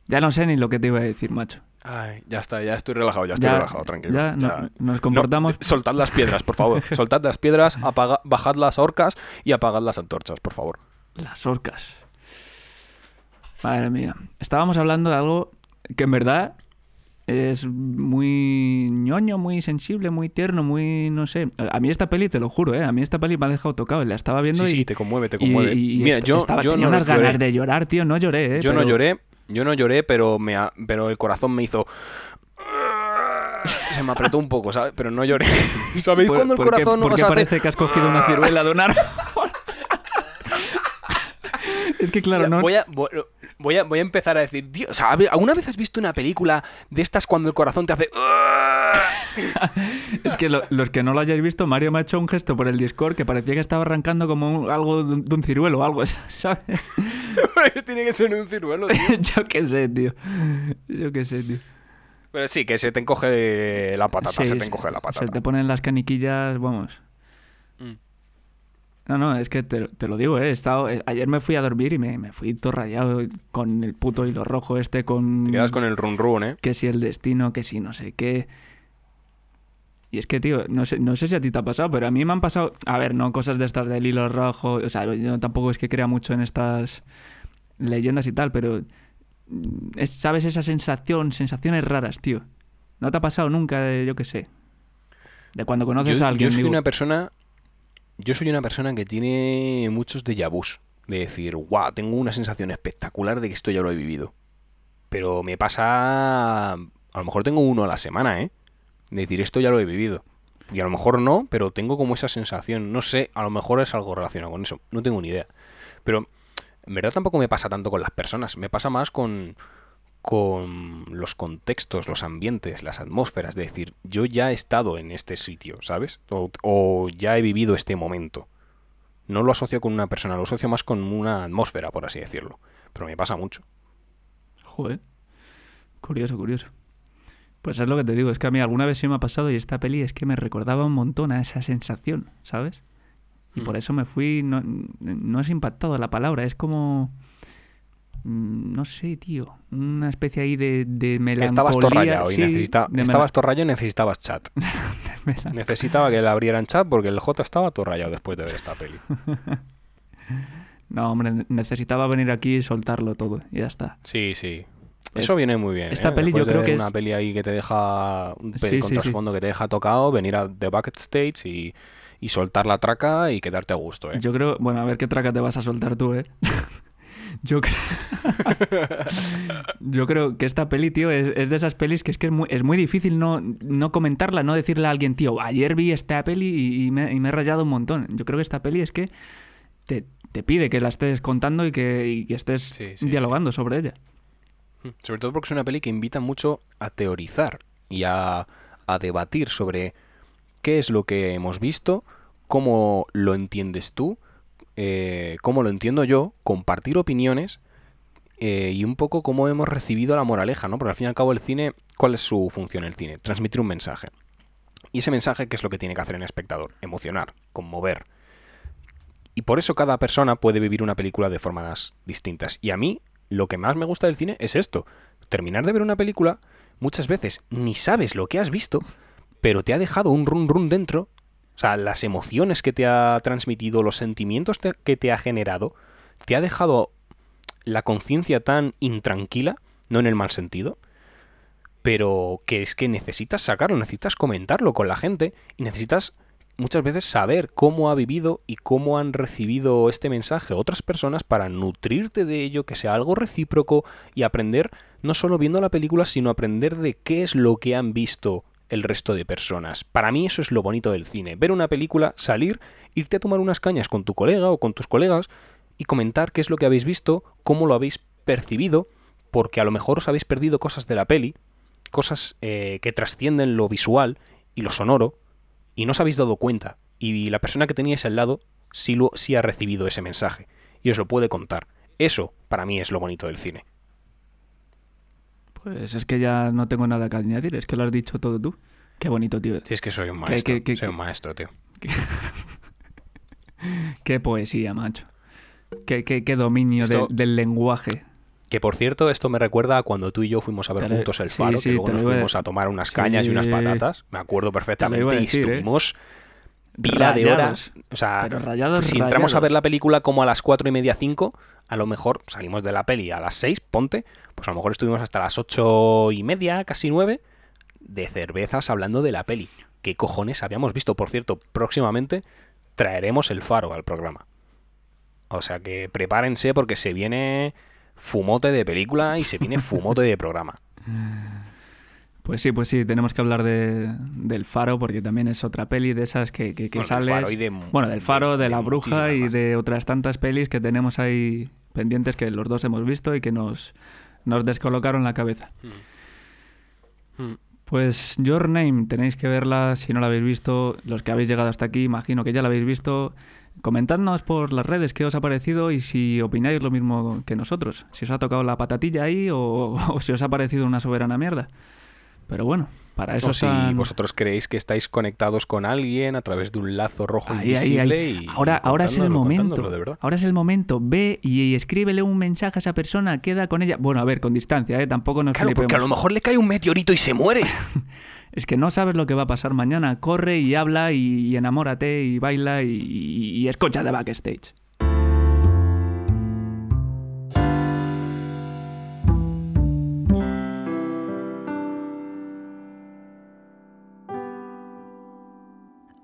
Ya no sé ni lo que te iba a decir, macho. Ay, ya está, ya estoy relajado, ya estoy Ya- relajado, tranquilo. ya no- nos comportamos- No, soltad las piedras, por favor. (laughs) Soltad las piedras, apaga- bajad las orcas y apagad las antorchas, por favor. Las orcas. Madre mía. Estábamos hablando de algo que en verdad es muy ñoño, muy sensible, muy tierno, muy, no sé. A mí esta peli, te lo juro, ¿eh? A mí esta peli me ha dejado tocado. La estaba viendo Sí, y... sí, te conmueve, te conmueve. y Mira, yo, estaba, yo tenía no unas lloré. ganas de llorar, tío. No lloré, ¿eh? Yo no lloré, yo no lloré, pero me ha- pero el corazón me hizo se me apretó un poco, ¿sabes? Pero no lloré. (laughs) ¿Sabéis ¿Por- cuando el por qué- corazón por os qué hace parece que has cogido una ciruela de un árbol? (laughs) es que claro, no... Voy a, voy, voy a, voy a empezar a decir, Dios, o sea, ¿alguna vez has visto una película de estas cuando el corazón te hace... (laughs) Es que lo- los que no lo hayáis visto, Mario me ha hecho un gesto por el Discord que parecía que estaba arrancando como un- algo de un, de un ciruelo o algo, (laughs) ¿sabes? Tiene que ser un ciruelo. tío. (laughs) Yo qué sé, tío. Yo qué sé, tío. Pero sí, que se te encoge la patata, Sí, se te encoge la patata. Se te ponen las caniquillas, vamos. Mm. No, no, es que te, te lo digo, ¿eh? He estado, eh, ayer me fui a dormir y me, me fui todo rayado con el puto hilo rojo este, con... Te quedas con el run run, ¿eh? Que si el destino, que si no sé qué... Y es que, tío, no sé, no sé si a ti te ha pasado, pero a mí me han pasado... A ver, no cosas de estas del hilo rojo... O sea, yo tampoco es que crea mucho en estas leyendas y tal, pero... mm, es- ¿Sabes esa sensación? Sensaciones raras, tío. ¿No te ha pasado nunca de, yo qué sé? De cuando conoces yo, a alguien, yo soy digo, una persona yo soy una persona que tiene muchos déjà vus de decir guau tengo una sensación espectacular de que esto ya lo he vivido pero me pasa a lo mejor tengo uno a la semana eh Decir, esto ya lo he vivido. Y a lo mejor no, pero tengo como esa sensación. No sé, a lo mejor es algo relacionado con eso. No tengo ni idea. Pero en verdad tampoco me pasa tanto con las personas. Me pasa más con, con los contextos, los ambientes, las atmósferas. De decir, yo ya he estado en este sitio, ¿sabes? O, o ya he vivido este momento. No lo asocio con una persona, lo asocio más con una atmósfera, por así decirlo. Pero me pasa mucho. Joder. Curioso, curioso. Pues es lo que te digo, es que a mí alguna vez sí me ha pasado y esta peli es que me recordaba un montón a esa sensación, ¿sabes? Y por Mm. eso me fui, no, no es impactado la palabra, es como... mm, No sé, tío. Una especie ahí de, de melancolía. Estabas todo rayado y sí, necesita- de estabas y necesitabas chat. (laughs) Necesitaba que le abrieran chat porque el J estaba todo rayado después de ver esta peli. (laughs) No, hombre, ne- necesitaba venir aquí y soltarlo todo y ya está. Sí, sí. Es- Eso viene muy bien. esta ¿eh? peli yo Después de creo ver que una es- peli ahí que te deja un Sí, peli con sí, sí. que te deja tocado, venir a The Bucket Stage y, y soltar la traca y quedarte a gusto, ¿eh? Yo creo, bueno, a ver qué traca te vas a soltar tú, ¿eh? (laughs) Yo creo, (laughs) yo creo que esta peli, tío, es, es de esas pelis que es que es muy, es muy difícil no, no comentarla, no decirle a alguien, tío, ayer vi esta peli y, y me, y me he rayado un montón. Yo creo que esta peli es que te, te pide que la estés contando y que, y que estés Sí, sí, dialogando sobre ella. Mm. Sobre todo porque es una peli que invita mucho a teorizar y a, a debatir sobre qué es lo que hemos visto, cómo lo entiendes tú, eh, cómo lo entiendo yo, compartir opiniones eh, y un poco cómo hemos recibido la moraleja, ¿no? Porque al fin y al cabo el cine, ¿cuál es su función el cine? Transmitir un mensaje. Y ese mensaje, ¿qué es lo que tiene que hacer el espectador? Emocionar, conmover. Y por eso cada persona puede vivir una película de formas distintas. Y a mí, lo que más me gusta del cine es esto. Terminar de ver una película, muchas veces ni sabes lo que has visto, pero te ha dejado un run run dentro. O sea, las emociones que te ha transmitido, los sentimientos que te ha generado, te ha dejado la conciencia tan intranquila, no en el mal sentido, pero que es que necesitas sacarlo, necesitas comentarlo con la gente y necesitas muchas veces saber cómo ha vivido y cómo han recibido este mensaje otras personas para nutrirte de ello, que sea algo recíproco y aprender no solo viendo la película, sino aprender de qué es lo que han visto el resto de personas. Para mí eso es lo bonito del cine, ver una película, salir, irte a tomar unas cañas con tu colega o con tus colegas y comentar qué es lo que habéis visto, cómo lo habéis percibido, porque a lo mejor os habéis perdido cosas de la peli, cosas eh, que trascienden lo visual y lo sonoro, y no os habéis dado cuenta. Y la persona que teníais al lado sí, lo, sí ha recibido ese mensaje y os lo puede contar. Eso, para mí, es lo bonito del cine. Pues es que ya no tengo nada que añadir, es que lo has dicho todo tú. Qué bonito, tío. Si es que soy un maestro, que- soy un maestro, tío. (laughs) Qué poesía, macho. Qué, qué- qué dominio Esto- de- del lenguaje. Que por cierto, esto me recuerda a cuando tú y yo fuimos a ver Te juntos el sí, faro, sí, que luego nos a- fuimos a tomar unas cañas y unas Sí. patatas. Me acuerdo perfectamente. y ¿eh? estuvimos pila de Rayados. horas. O sea, si entramos a ver la película como a las cuatro y media, cinco, a lo mejor salimos de la peli a las seis, ponte, pues a lo mejor estuvimos hasta las ocho y media, casi nueve, de cervezas hablando de la peli. ¿Qué cojones habíamos visto? Por cierto, próximamente traeremos el faro al programa. O sea que prepárense porque se viene fumote de película y se viene fumote de programa. (laughs) Pues sí, pues sí, tenemos que hablar de, del Faro porque también es otra peli de esas que, que, que Bueno, del sales... Faro y de mu- bueno, del Faro, de, de- La Bruja y más. de otras tantas pelis que tenemos ahí pendientes que los dos hemos visto y que nos, nos descolocaron la cabeza. Mm. Pues Your Name, tenéis que verla si no la habéis visto. Los que habéis llegado hasta aquí, imagino que ya la habéis visto. Comentadnos por las redes qué os ha parecido y si opináis lo mismo que nosotros. Si os ha tocado la patatilla ahí o, (laughs) o si os ha parecido una soberana mierda. Pero bueno, para eso O si vosotros creéis que estáis conectados con alguien a través de un lazo rojo Ahí, invisible ahí. y Ahora, ahora es el momento. de verdad. Ahora es el momento. Ve y, y escríbele un mensaje a esa persona, queda con ella. Bueno, a ver, con distancia, ¿eh? Tampoco nos Claro, porque a lo mejor le cae un meteorito y se muere. (laughs) Es que no sabes lo que va a pasar mañana. Corre y habla y, y enamórate y baila y, y- y escucha de backstage.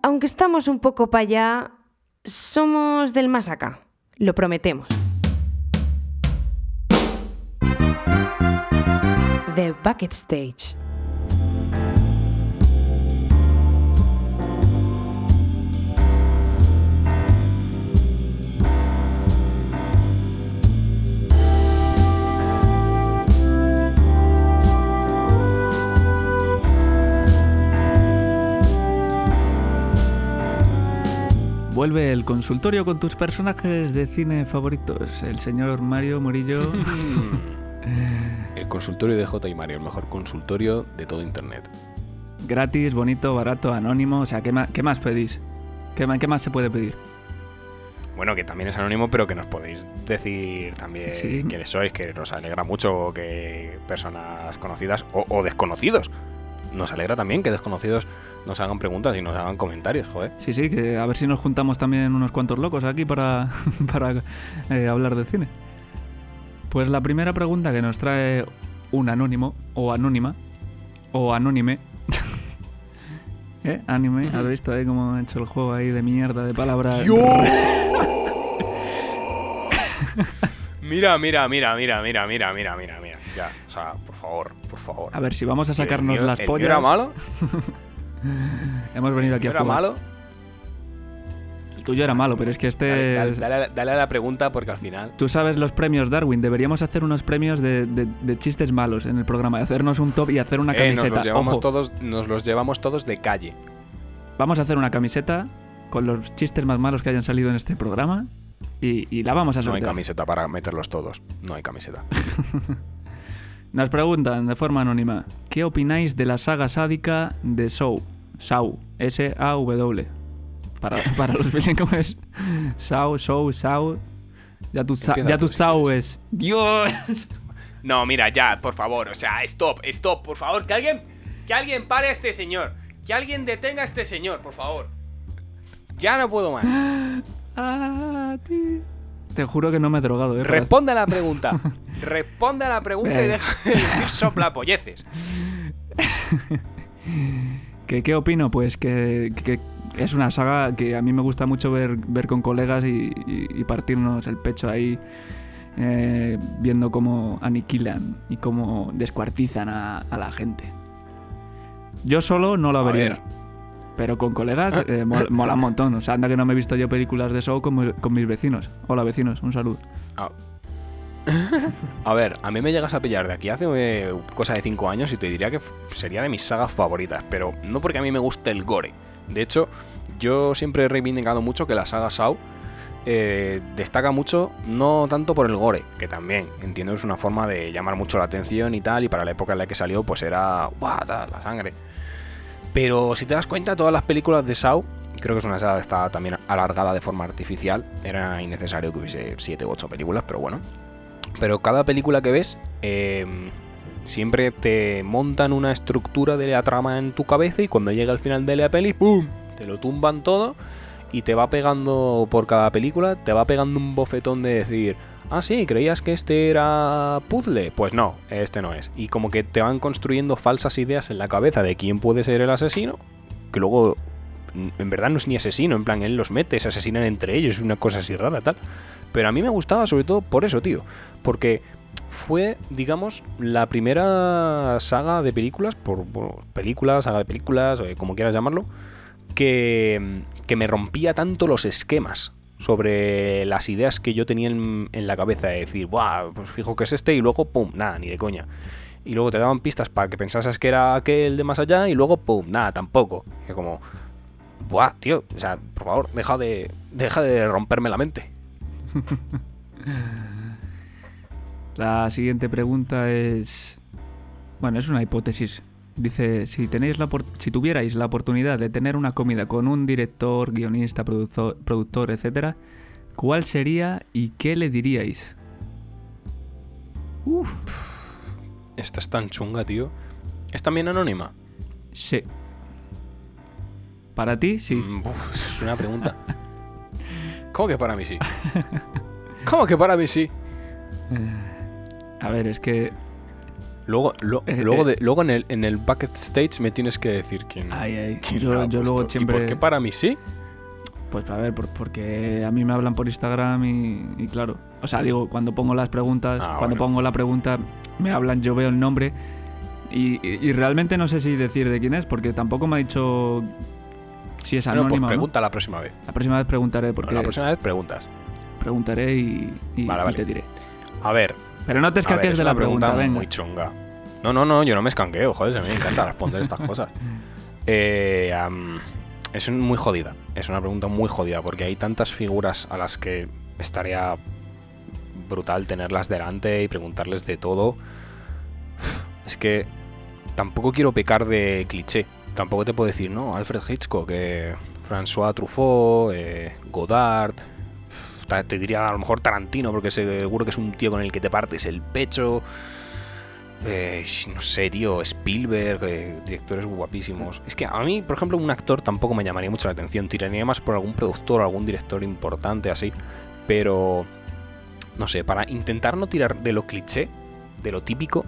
Aunque estamos un poco para allá, somos del más acá. Lo prometemos. The Bucket Stage. Vuelve el consultorio con tus personajes de cine favoritos. El señor Mario Murillo. (laughs) (laughs) El consultorio de J y Mario, el mejor consultorio de todo Internet. gratis, bonito, barato, anónimo. O sea, ¿qué más, qué más pedís? ¿Qué, qué más se puede pedir? Bueno, que también es anónimo, pero que nos podéis decir también Sí. quiénes sois, que nos alegra mucho que personas conocidas o, o desconocidos. Nos alegra también que desconocidos nos hagan preguntas y nos hagan comentarios, joder. Sí, sí, que a ver si nos juntamos también unos cuantos locos aquí para, (laughs) para eh, hablar de cine. Pues la primera pregunta que nos trae un anónimo, o anónima, o anónime. (laughs) ¿Eh? Anime, ¿has visto ahí cómo he hecho el juego ahí de mierda de palabras? (laughs) Mira, mira, mira, mira, mira, mira, mira, mira, mira. Ya, o sea, por favor, por favor. A ver, si vamos a el sacarnos mío- las el mío pollas. ¿Era malo? (laughs) Hemos venido aquí a ¿Era jugar. malo? El tuyo era malo, pero es que este. Dale, dale- es- dale a- dale a la pregunta porque al final. Tú sabes los premios Darwin. Deberíamos hacer unos premios de, de- de chistes malos en el programa. De hacernos un top y hacer una Eh, nos, camiseta. los llevamos Ojo, todos, nos los llevamos todos de calle. vamos a hacer una camiseta con los chistes más malos que hayan salido en este programa. Y, y la vamos a No hay sortear. camiseta para meterlos todos. No hay camiseta. (laughs) Nos preguntan de forma anónima: ¿Qué opináis de la saga sádica de Saw? Saw. S-A-W. Para, (laughs) para los bilingües. Saw, Saw, Saw. Ya tú, sa- ya tú, sabes. ¡Dios! (laughs) No, mira, ya, por favor, o sea, stop, stop, por favor, que alguien, que alguien pare a este señor, que alguien detenga a este señor, por favor. Ya no puedo más. (gasps) Ah. Te juro que no me he drogado, ¿eh? Responde a la pregunta. (laughs) Responde a la pregunta y Eh. deja de decir soplapolleces. ¿Qué, qué opino? Pues que, que es una saga que a mí me gusta mucho ver, ver con colegas y, y- y partirnos el pecho ahí eh, viendo cómo aniquilan y cómo descuartizan a, a la gente. Yo solo no lo vería. ver. Pero con colegas eh, mol- mola un montón. O sea, anda que no me he visto yo películas de show con, mi- con mis vecinos. Hola vecinos, un saludo. (laughs) A ver, a mí me llegas a pillar de aquí hace eh, cosa de 5 años y te diría que sería de mis sagas favoritas, pero no porque a mí me guste el gore. De hecho, yo siempre he reivindicado mucho que la saga Saw eh, destaca mucho, no tanto por el gore, que también, entiendo, es una forma de llamar mucho la atención y tal, y para la época en la que salió, pues era, ¡buah! la sangre. Pero si te das cuenta, todas las películas de Saw, creo que es una saga que está también alargada de forma artificial, era innecesario que hubiese 7 u 8 películas, pero bueno. Pero cada película que ves, eh, siempre te montan una estructura de la trama en tu cabeza y cuando llega al final de la peli, ¡pum! Te lo tumban todo y te va pegando por cada película, te va pegando un bofetón de decir, ah, sí, creías que este era puzzle. Pues no, este no es. Y como que te van construyendo falsas ideas en la cabeza de quién puede ser el asesino, que luego en verdad no es ni asesino, en plan, él los mete, se asesinan entre ellos, es una cosa así rara, tal. Pero a mí me gustaba sobre todo por eso, tío. Porque fue, digamos, la primera saga de películas, por, por películas, saga de películas, eh, como quieras llamarlo, que, que me rompía tanto los esquemas sobre las ideas que yo tenía en, en la cabeza de decir, Buah, pues fijo que es este y luego, pum, nada, ni de coña. Y luego te daban pistas para que pensases que era aquel de más allá y luego, pum, nada, tampoco. Y como, buah, tío, o sea, por favor, deja de, deja de romperme la mente. (laughs) La siguiente pregunta es. Bueno, es una hipótesis. Dice: si, tenéis la si tuvierais la oportunidad de tener una comida con un director, guionista, produzo- productor, etcétera, ¿cuál sería y qué le diríais? Uf, Esta es tan chunga, tío. ¿Es también anónima? sí. Para ti, sí. Mm, uf, es una pregunta. (laughs) ¿Cómo que para mí sí? (laughs) ¿Cómo que para mí sí? A ver, es que. Luego, lo- Eh, luego, de- luego en el, en el bucket stage me tienes que decir quién. Ay, ay, quién yo- yo luego puesto. ¿Y siempre- por qué para mí sí? Pues a ver, por- porque a mí me hablan por Instagram y, y claro. O sea, digo, cuando pongo las preguntas, Ah, cuando bueno. pongo la pregunta, me hablan, yo veo el nombre y, y- y realmente no sé si decir de quién es, porque tampoco me ha dicho si es Bueno, pues no. pregunta la próxima vez. La próxima vez preguntaré, porque La próxima vez preguntas. preguntaré y, y- Vale, y vale. te diré. A ver, Pero no te ver, escaques es de una la pregunta, venga. muy chunga. No, no, no, yo no me escanqueo, joder, a mí me encanta responder estas cosas. (laughs) Eh, es muy jodida. Es una pregunta muy jodida porque hay tantas figuras a las que estaría brutal tenerlas delante y preguntarles de todo. Es que tampoco quiero pecar de cliché. Tampoco te puedo decir, no, Alfred Hitchcock, eh, François Truffaut, eh, Godard. Te diría a lo mejor Tarantino, porque seguro que es un tío con el que te partes el pecho. Eh, no sé, tío, Spielberg, eh, directores guapísimos. Es que a mí, por ejemplo, un actor tampoco me llamaría mucho la atención. Tiraría más por algún productor, algún director importante así. Pero, no sé, para intentar no tirar de lo cliché, de lo típico,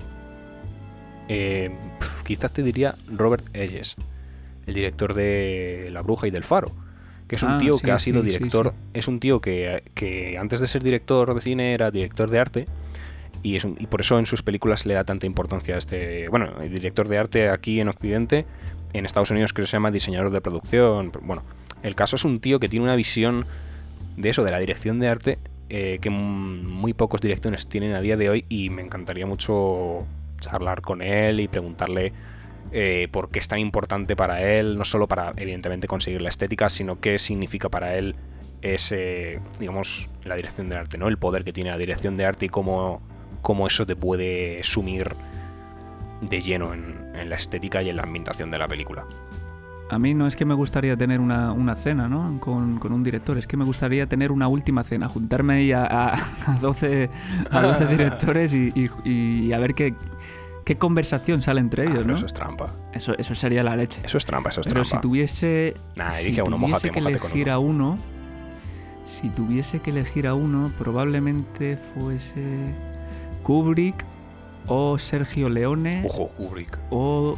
eh, quizás te diría Robert Edges, el director de La Bruja y del Faro. Que es un Ah, tío sí, que ha sido sí, director, sí. es un tío que, que antes de ser director de cine era director de arte y, es un- y por eso en sus películas le da tanta importancia a este. Bueno, el director de arte aquí en Occidente, en Estados Unidos creo que se llama diseñador de producción. Bueno, el caso es un tío que tiene una visión de eso, de la dirección de arte, eh, que muy pocos directores tienen a día de hoy y me encantaría mucho charlar con él y preguntarle eh, por qué es tan importante para él, no solo para evidentemente conseguir la estética, sino qué significa para él ese, digamos, la dirección de arte, ¿no? El poder que tiene la dirección de arte y cómo, cómo eso te puede sumir de lleno en, en la estética y en la ambientación de la película. A mí no es que me gustaría tener una, una cena ¿no? con, con un director, es que me gustaría tener una última cena, juntarme ahí a, a, a 12, a 12 (laughs) directores y, y- y a ver qué, qué conversación sale entre Ah, ellos, pero ¿no? Eso es trampa. Eso, eso sería la leche. Eso es trampa, eso es Pero si trampa. tuviese, Nah, si dije a uno, tuviese mójate, que elegir uno. a uno, si tuviese que elegir a uno, probablemente fuese Kubrick o Sergio Leone Ojo, Kubrick. o,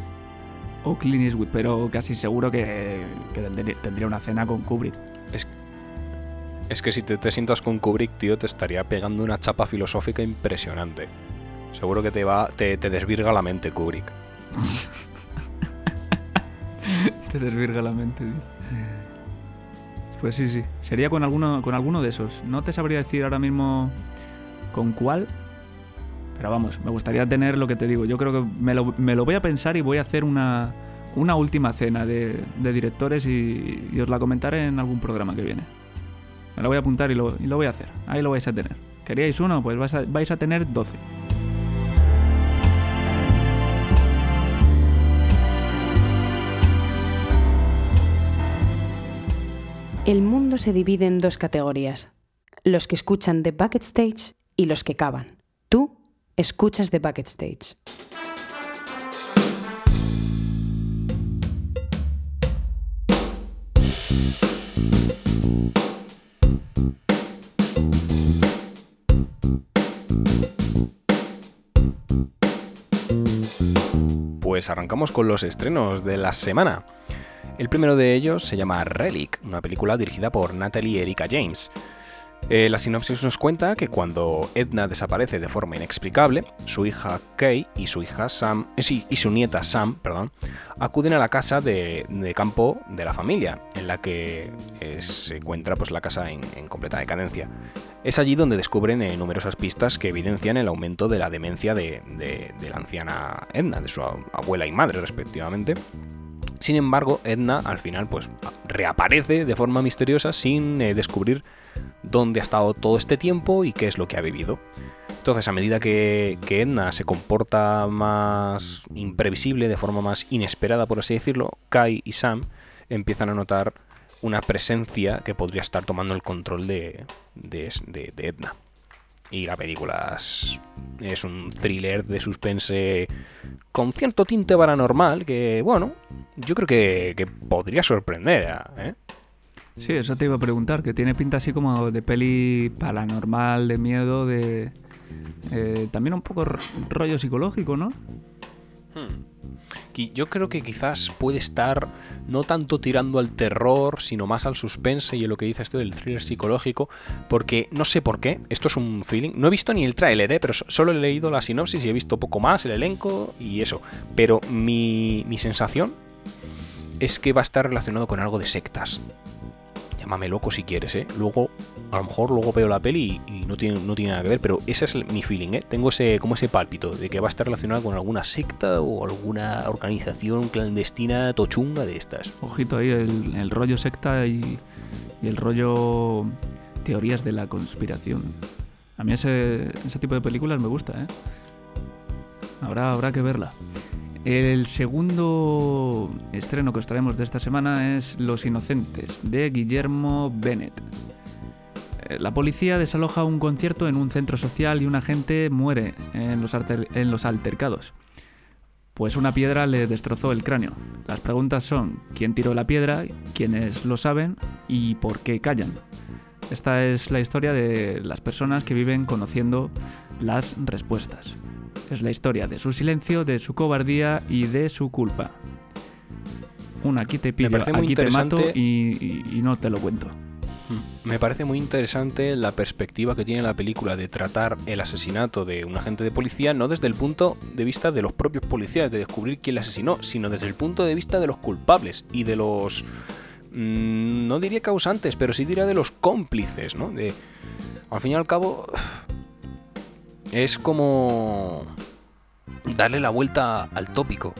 o Clint Eastwood, pero casi seguro que, que tendría, una cena con Kubrick. Es que si te, te sientas con Kubrick, tío, te estaría pegando una chapa filosófica impresionante. Seguro que te va, te, desvirga la mente Kubrick. (laughs) Te desvirga la mente. Pues sí, sí. Sería con alguno, con alguno de esos. No te sabría decir ahora mismo con cuál. Pero vamos, me gustaría tener lo que te digo. Yo creo que me lo, me lo voy a pensar y voy a hacer una, una última cena de, de directores y, y os la comentaré en algún programa que viene. Me lo voy a apuntar y lo, y lo voy a hacer. Ahí lo vais a tener. ¿Queríais uno? Pues vais a, vais a tener 12. El mundo se divide en dos categorías. Los que escuchan The Bucket Stage y los que cavan. Tú escuchas The Bucket Stage. Pues arrancamos con los estrenos de la semana. El primero de ellos se llama Relic, una película dirigida por Natalie Erika James. Eh, la sinopsis nos cuenta que cuando Edna desaparece de forma inexplicable, su hija Kay y su hija Sam, eh, sí, y su nieta Sam, perdón, acuden a la casa de, campo de la familia, en la que eh, se encuentra pues, la casa en, completa decadencia. Es allí donde descubren numerosas pistas que evidencian el aumento de la demencia de, de- de la anciana Edna, de su abuela y madre respectivamente. Sin embargo, Edna al final pues reaparece de forma misteriosa sin eh, descubrir dónde ha estado todo este tiempo y qué es lo que ha vivido. Entonces, a medida que, Edna se comporta más imprevisible, de forma más inesperada, por así decirlo, Kai y Sam empiezan a notar una presencia que podría estar tomando el control de Edna. Y la película es, es un thriller de suspense con cierto tinte paranormal que, bueno, yo creo que, que podría sorprender. ¿eh? Sí, eso te iba a preguntar, que tiene pinta así como de peli paranormal, de miedo, de... eh, también un poco rollo psicológico, ¿no? Qui- Yo creo que quizás puede estar no tanto tirando al terror, sino más al suspense y en lo que dice esto del thriller psicológico, porque no sé por qué, esto es un feeling. No he visto ni el tráiler, ¿eh? pero so- solo he leído la sinopsis y he visto poco más, el elenco y eso. Pero mi, mi sensación es que va a estar relacionado con algo de sectas. Llámame loco si quieres, ¿eh? Luego a lo mejor luego veo la peli y, no, tiene, nada que ver, pero ese es mi feeling, ¿eh? Tengo ese, como ese pálpito de que va a estar relacionada con alguna secta o alguna organización clandestina tochunga de estas. Ojito ahí, el, rollo secta y, el rollo teorías de la conspiración. A mí ese, ese tipo de películas me gusta, ¿eh? Habrá, habrá que verla. El segundo estreno que os traemos de esta semana es Los Inocentes, de Guillermo Bennett. La policía desaloja un concierto en un centro social y un agente muere en los, alter- en los altercados. Pues una piedra le destrozó el cráneo. Las preguntas son quién tiró la piedra, quiénes lo saben y por qué callan. Esta es la historia de las personas que viven conociendo las respuestas. Es la historia de su silencio, de su cobardía y de su culpa. Un aquí te pillo, aquí te mato interesante- y, y- y no te lo cuento. Mm. Me parece muy interesante la perspectiva que tiene la película de tratar el asesinato de un agente de policía no desde el punto de vista de los propios policías, de descubrir quién le asesinó, sino desde el punto de vista de los culpables y de los... mm, no diría causantes, pero sí diría de los cómplices, ¿no? De, al fin y al cabo, es como darle la vuelta al tópico.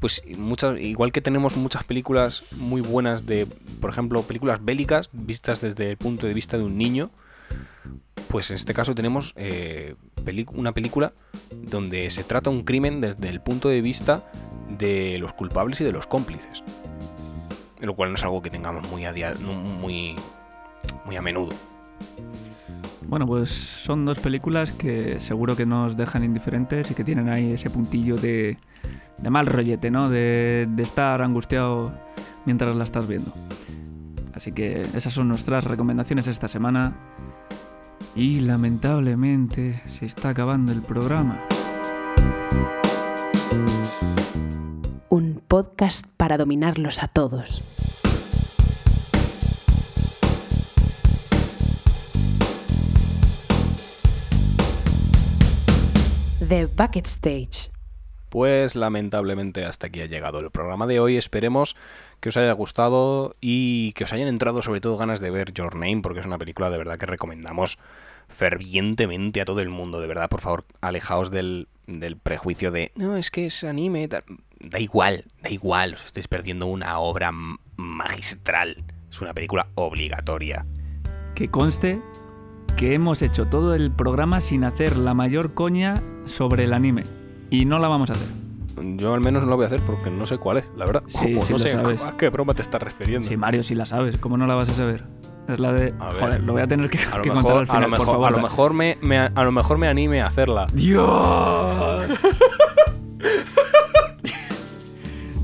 Pues muchas, igual que tenemos muchas películas muy buenas de, por ejemplo, películas bélicas vistas desde el punto de vista de un niño, pues en este caso tenemos eh, una película donde se trata un crimen desde el punto de vista de los culpables y de los cómplices. Lo cual no es algo que tengamos muy a, muy, muy a menudo. Bueno, pues son dos películas que seguro que nos dejan indiferentes y que tienen ahí ese puntillo de, de mal rollete, ¿no? De, estar angustiado mientras la estás viendo. Así que esas son nuestras recomendaciones esta semana. Y lamentablemente se está acabando el programa. Un podcast para dominarlos a todos. The Bucket Stage. Pues lamentablemente hasta aquí ha llegado el programa de hoy. Esperemos que os haya gustado y que os hayan entrado sobre todo ganas de ver Your Name, porque es una película de verdad que recomendamos fervientemente a todo el mundo. De verdad, por favor, alejaos del, del prejuicio de no, es que es anime. tal". Da igual, da igual, os estáis perdiendo una obra magistral. Es una película obligatoria. Que conste que hemos hecho todo el programa sin hacer la mayor coña sobre el anime. Y no la vamos a hacer. Yo al menos no lo voy a hacer porque no sé cuál es, la verdad. Sí, Como sí no sé sabes. a qué broma te estás refiriendo. Sí, Mario, si la sabes, ¿cómo no la vas a saber? Es la de... Joder, lo voy a tener que, A lo, (laughs) que contar mejor, al final, a lo por mejor, favor. a lo mejor me, me- a lo mejor me anime a hacerla. ¡Dios! (laughs)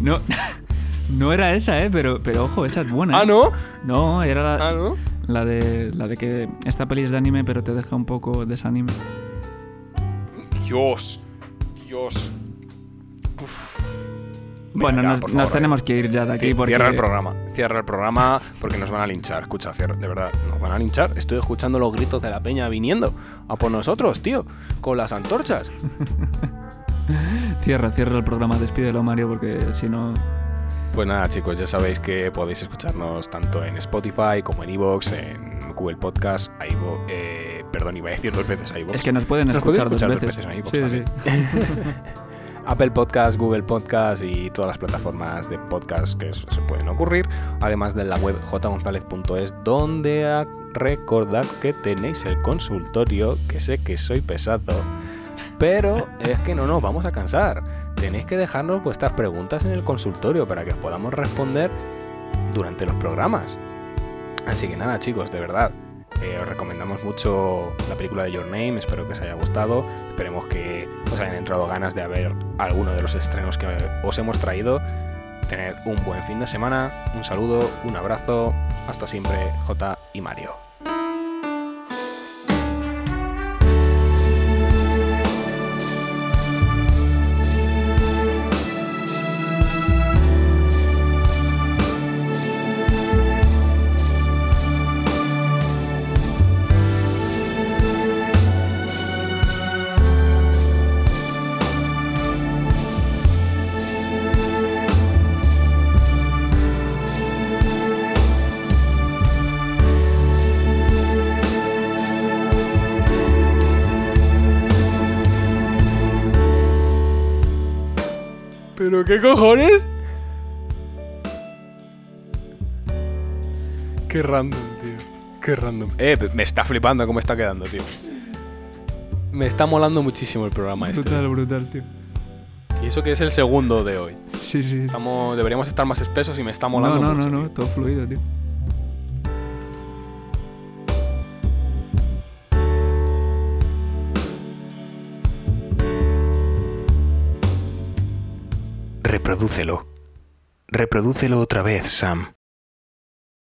no, (laughs) no era esa, ¿eh? Pero, pero ojo, esa es buena. ¿eh? Ah, ¿no? No, era la, Ah, ¿no? la de, la de que esta peli es de anime, pero te deja un poco desanime. Dios. Dios. Bueno, nos, favor, tenemos que ir ya de aquí porque... Cierra el programa. Cierra el programa porque nos van a linchar. Escucha, cierra, de verdad, nos van a linchar. Estoy escuchando los gritos de la peña viniendo a por nosotros, tío. Con las antorchas. (laughs) Cierra, cierra el programa, despídelo Mario porque si no... Pues nada, chicos, ya sabéis que podéis escucharnos tanto en Spotify como en Evox, en Google Podcast, iVo, eh, perdón, iba a decir dos veces iVoox. Es que nos pueden Nos escuchar, dos veces. dos veces en sí, sí. (laughs) Apple Podcast, Google Podcast y todas las plataformas de podcast que se pueden ocurrir, además de la web jgonzalez.es, donde a- recordad que tenéis el consultorio, que sé que soy pesado, pero es que no nos vamos a cansar. Tenéis que dejarnos vuestras preguntas en el consultorio para que os podamos responder durante los programas. Así que nada, chicos, de verdad, eh, os recomendamos mucho la película de Your Name, espero que os haya gustado, esperemos que os hayan entrado ganas de ver alguno de los estrenos que os hemos traído. Tened un buen fin de semana, un saludo, un abrazo, hasta siempre, J y Mario. ¿Pero qué cojones? Qué random, tío. Qué random. Eh, me está flipando cómo está quedando, tío. Me está molando muchísimo el programa este. Brutal, brutal, tío. Y eso que es el segundo de hoy. Sí, sí. Estamos, deberíamos estar más espesos y me está No, molando no, mucho. no, no, tío. todo fluido, tío. Reprodúcelo. Reprodúcelo otra vez, Sam.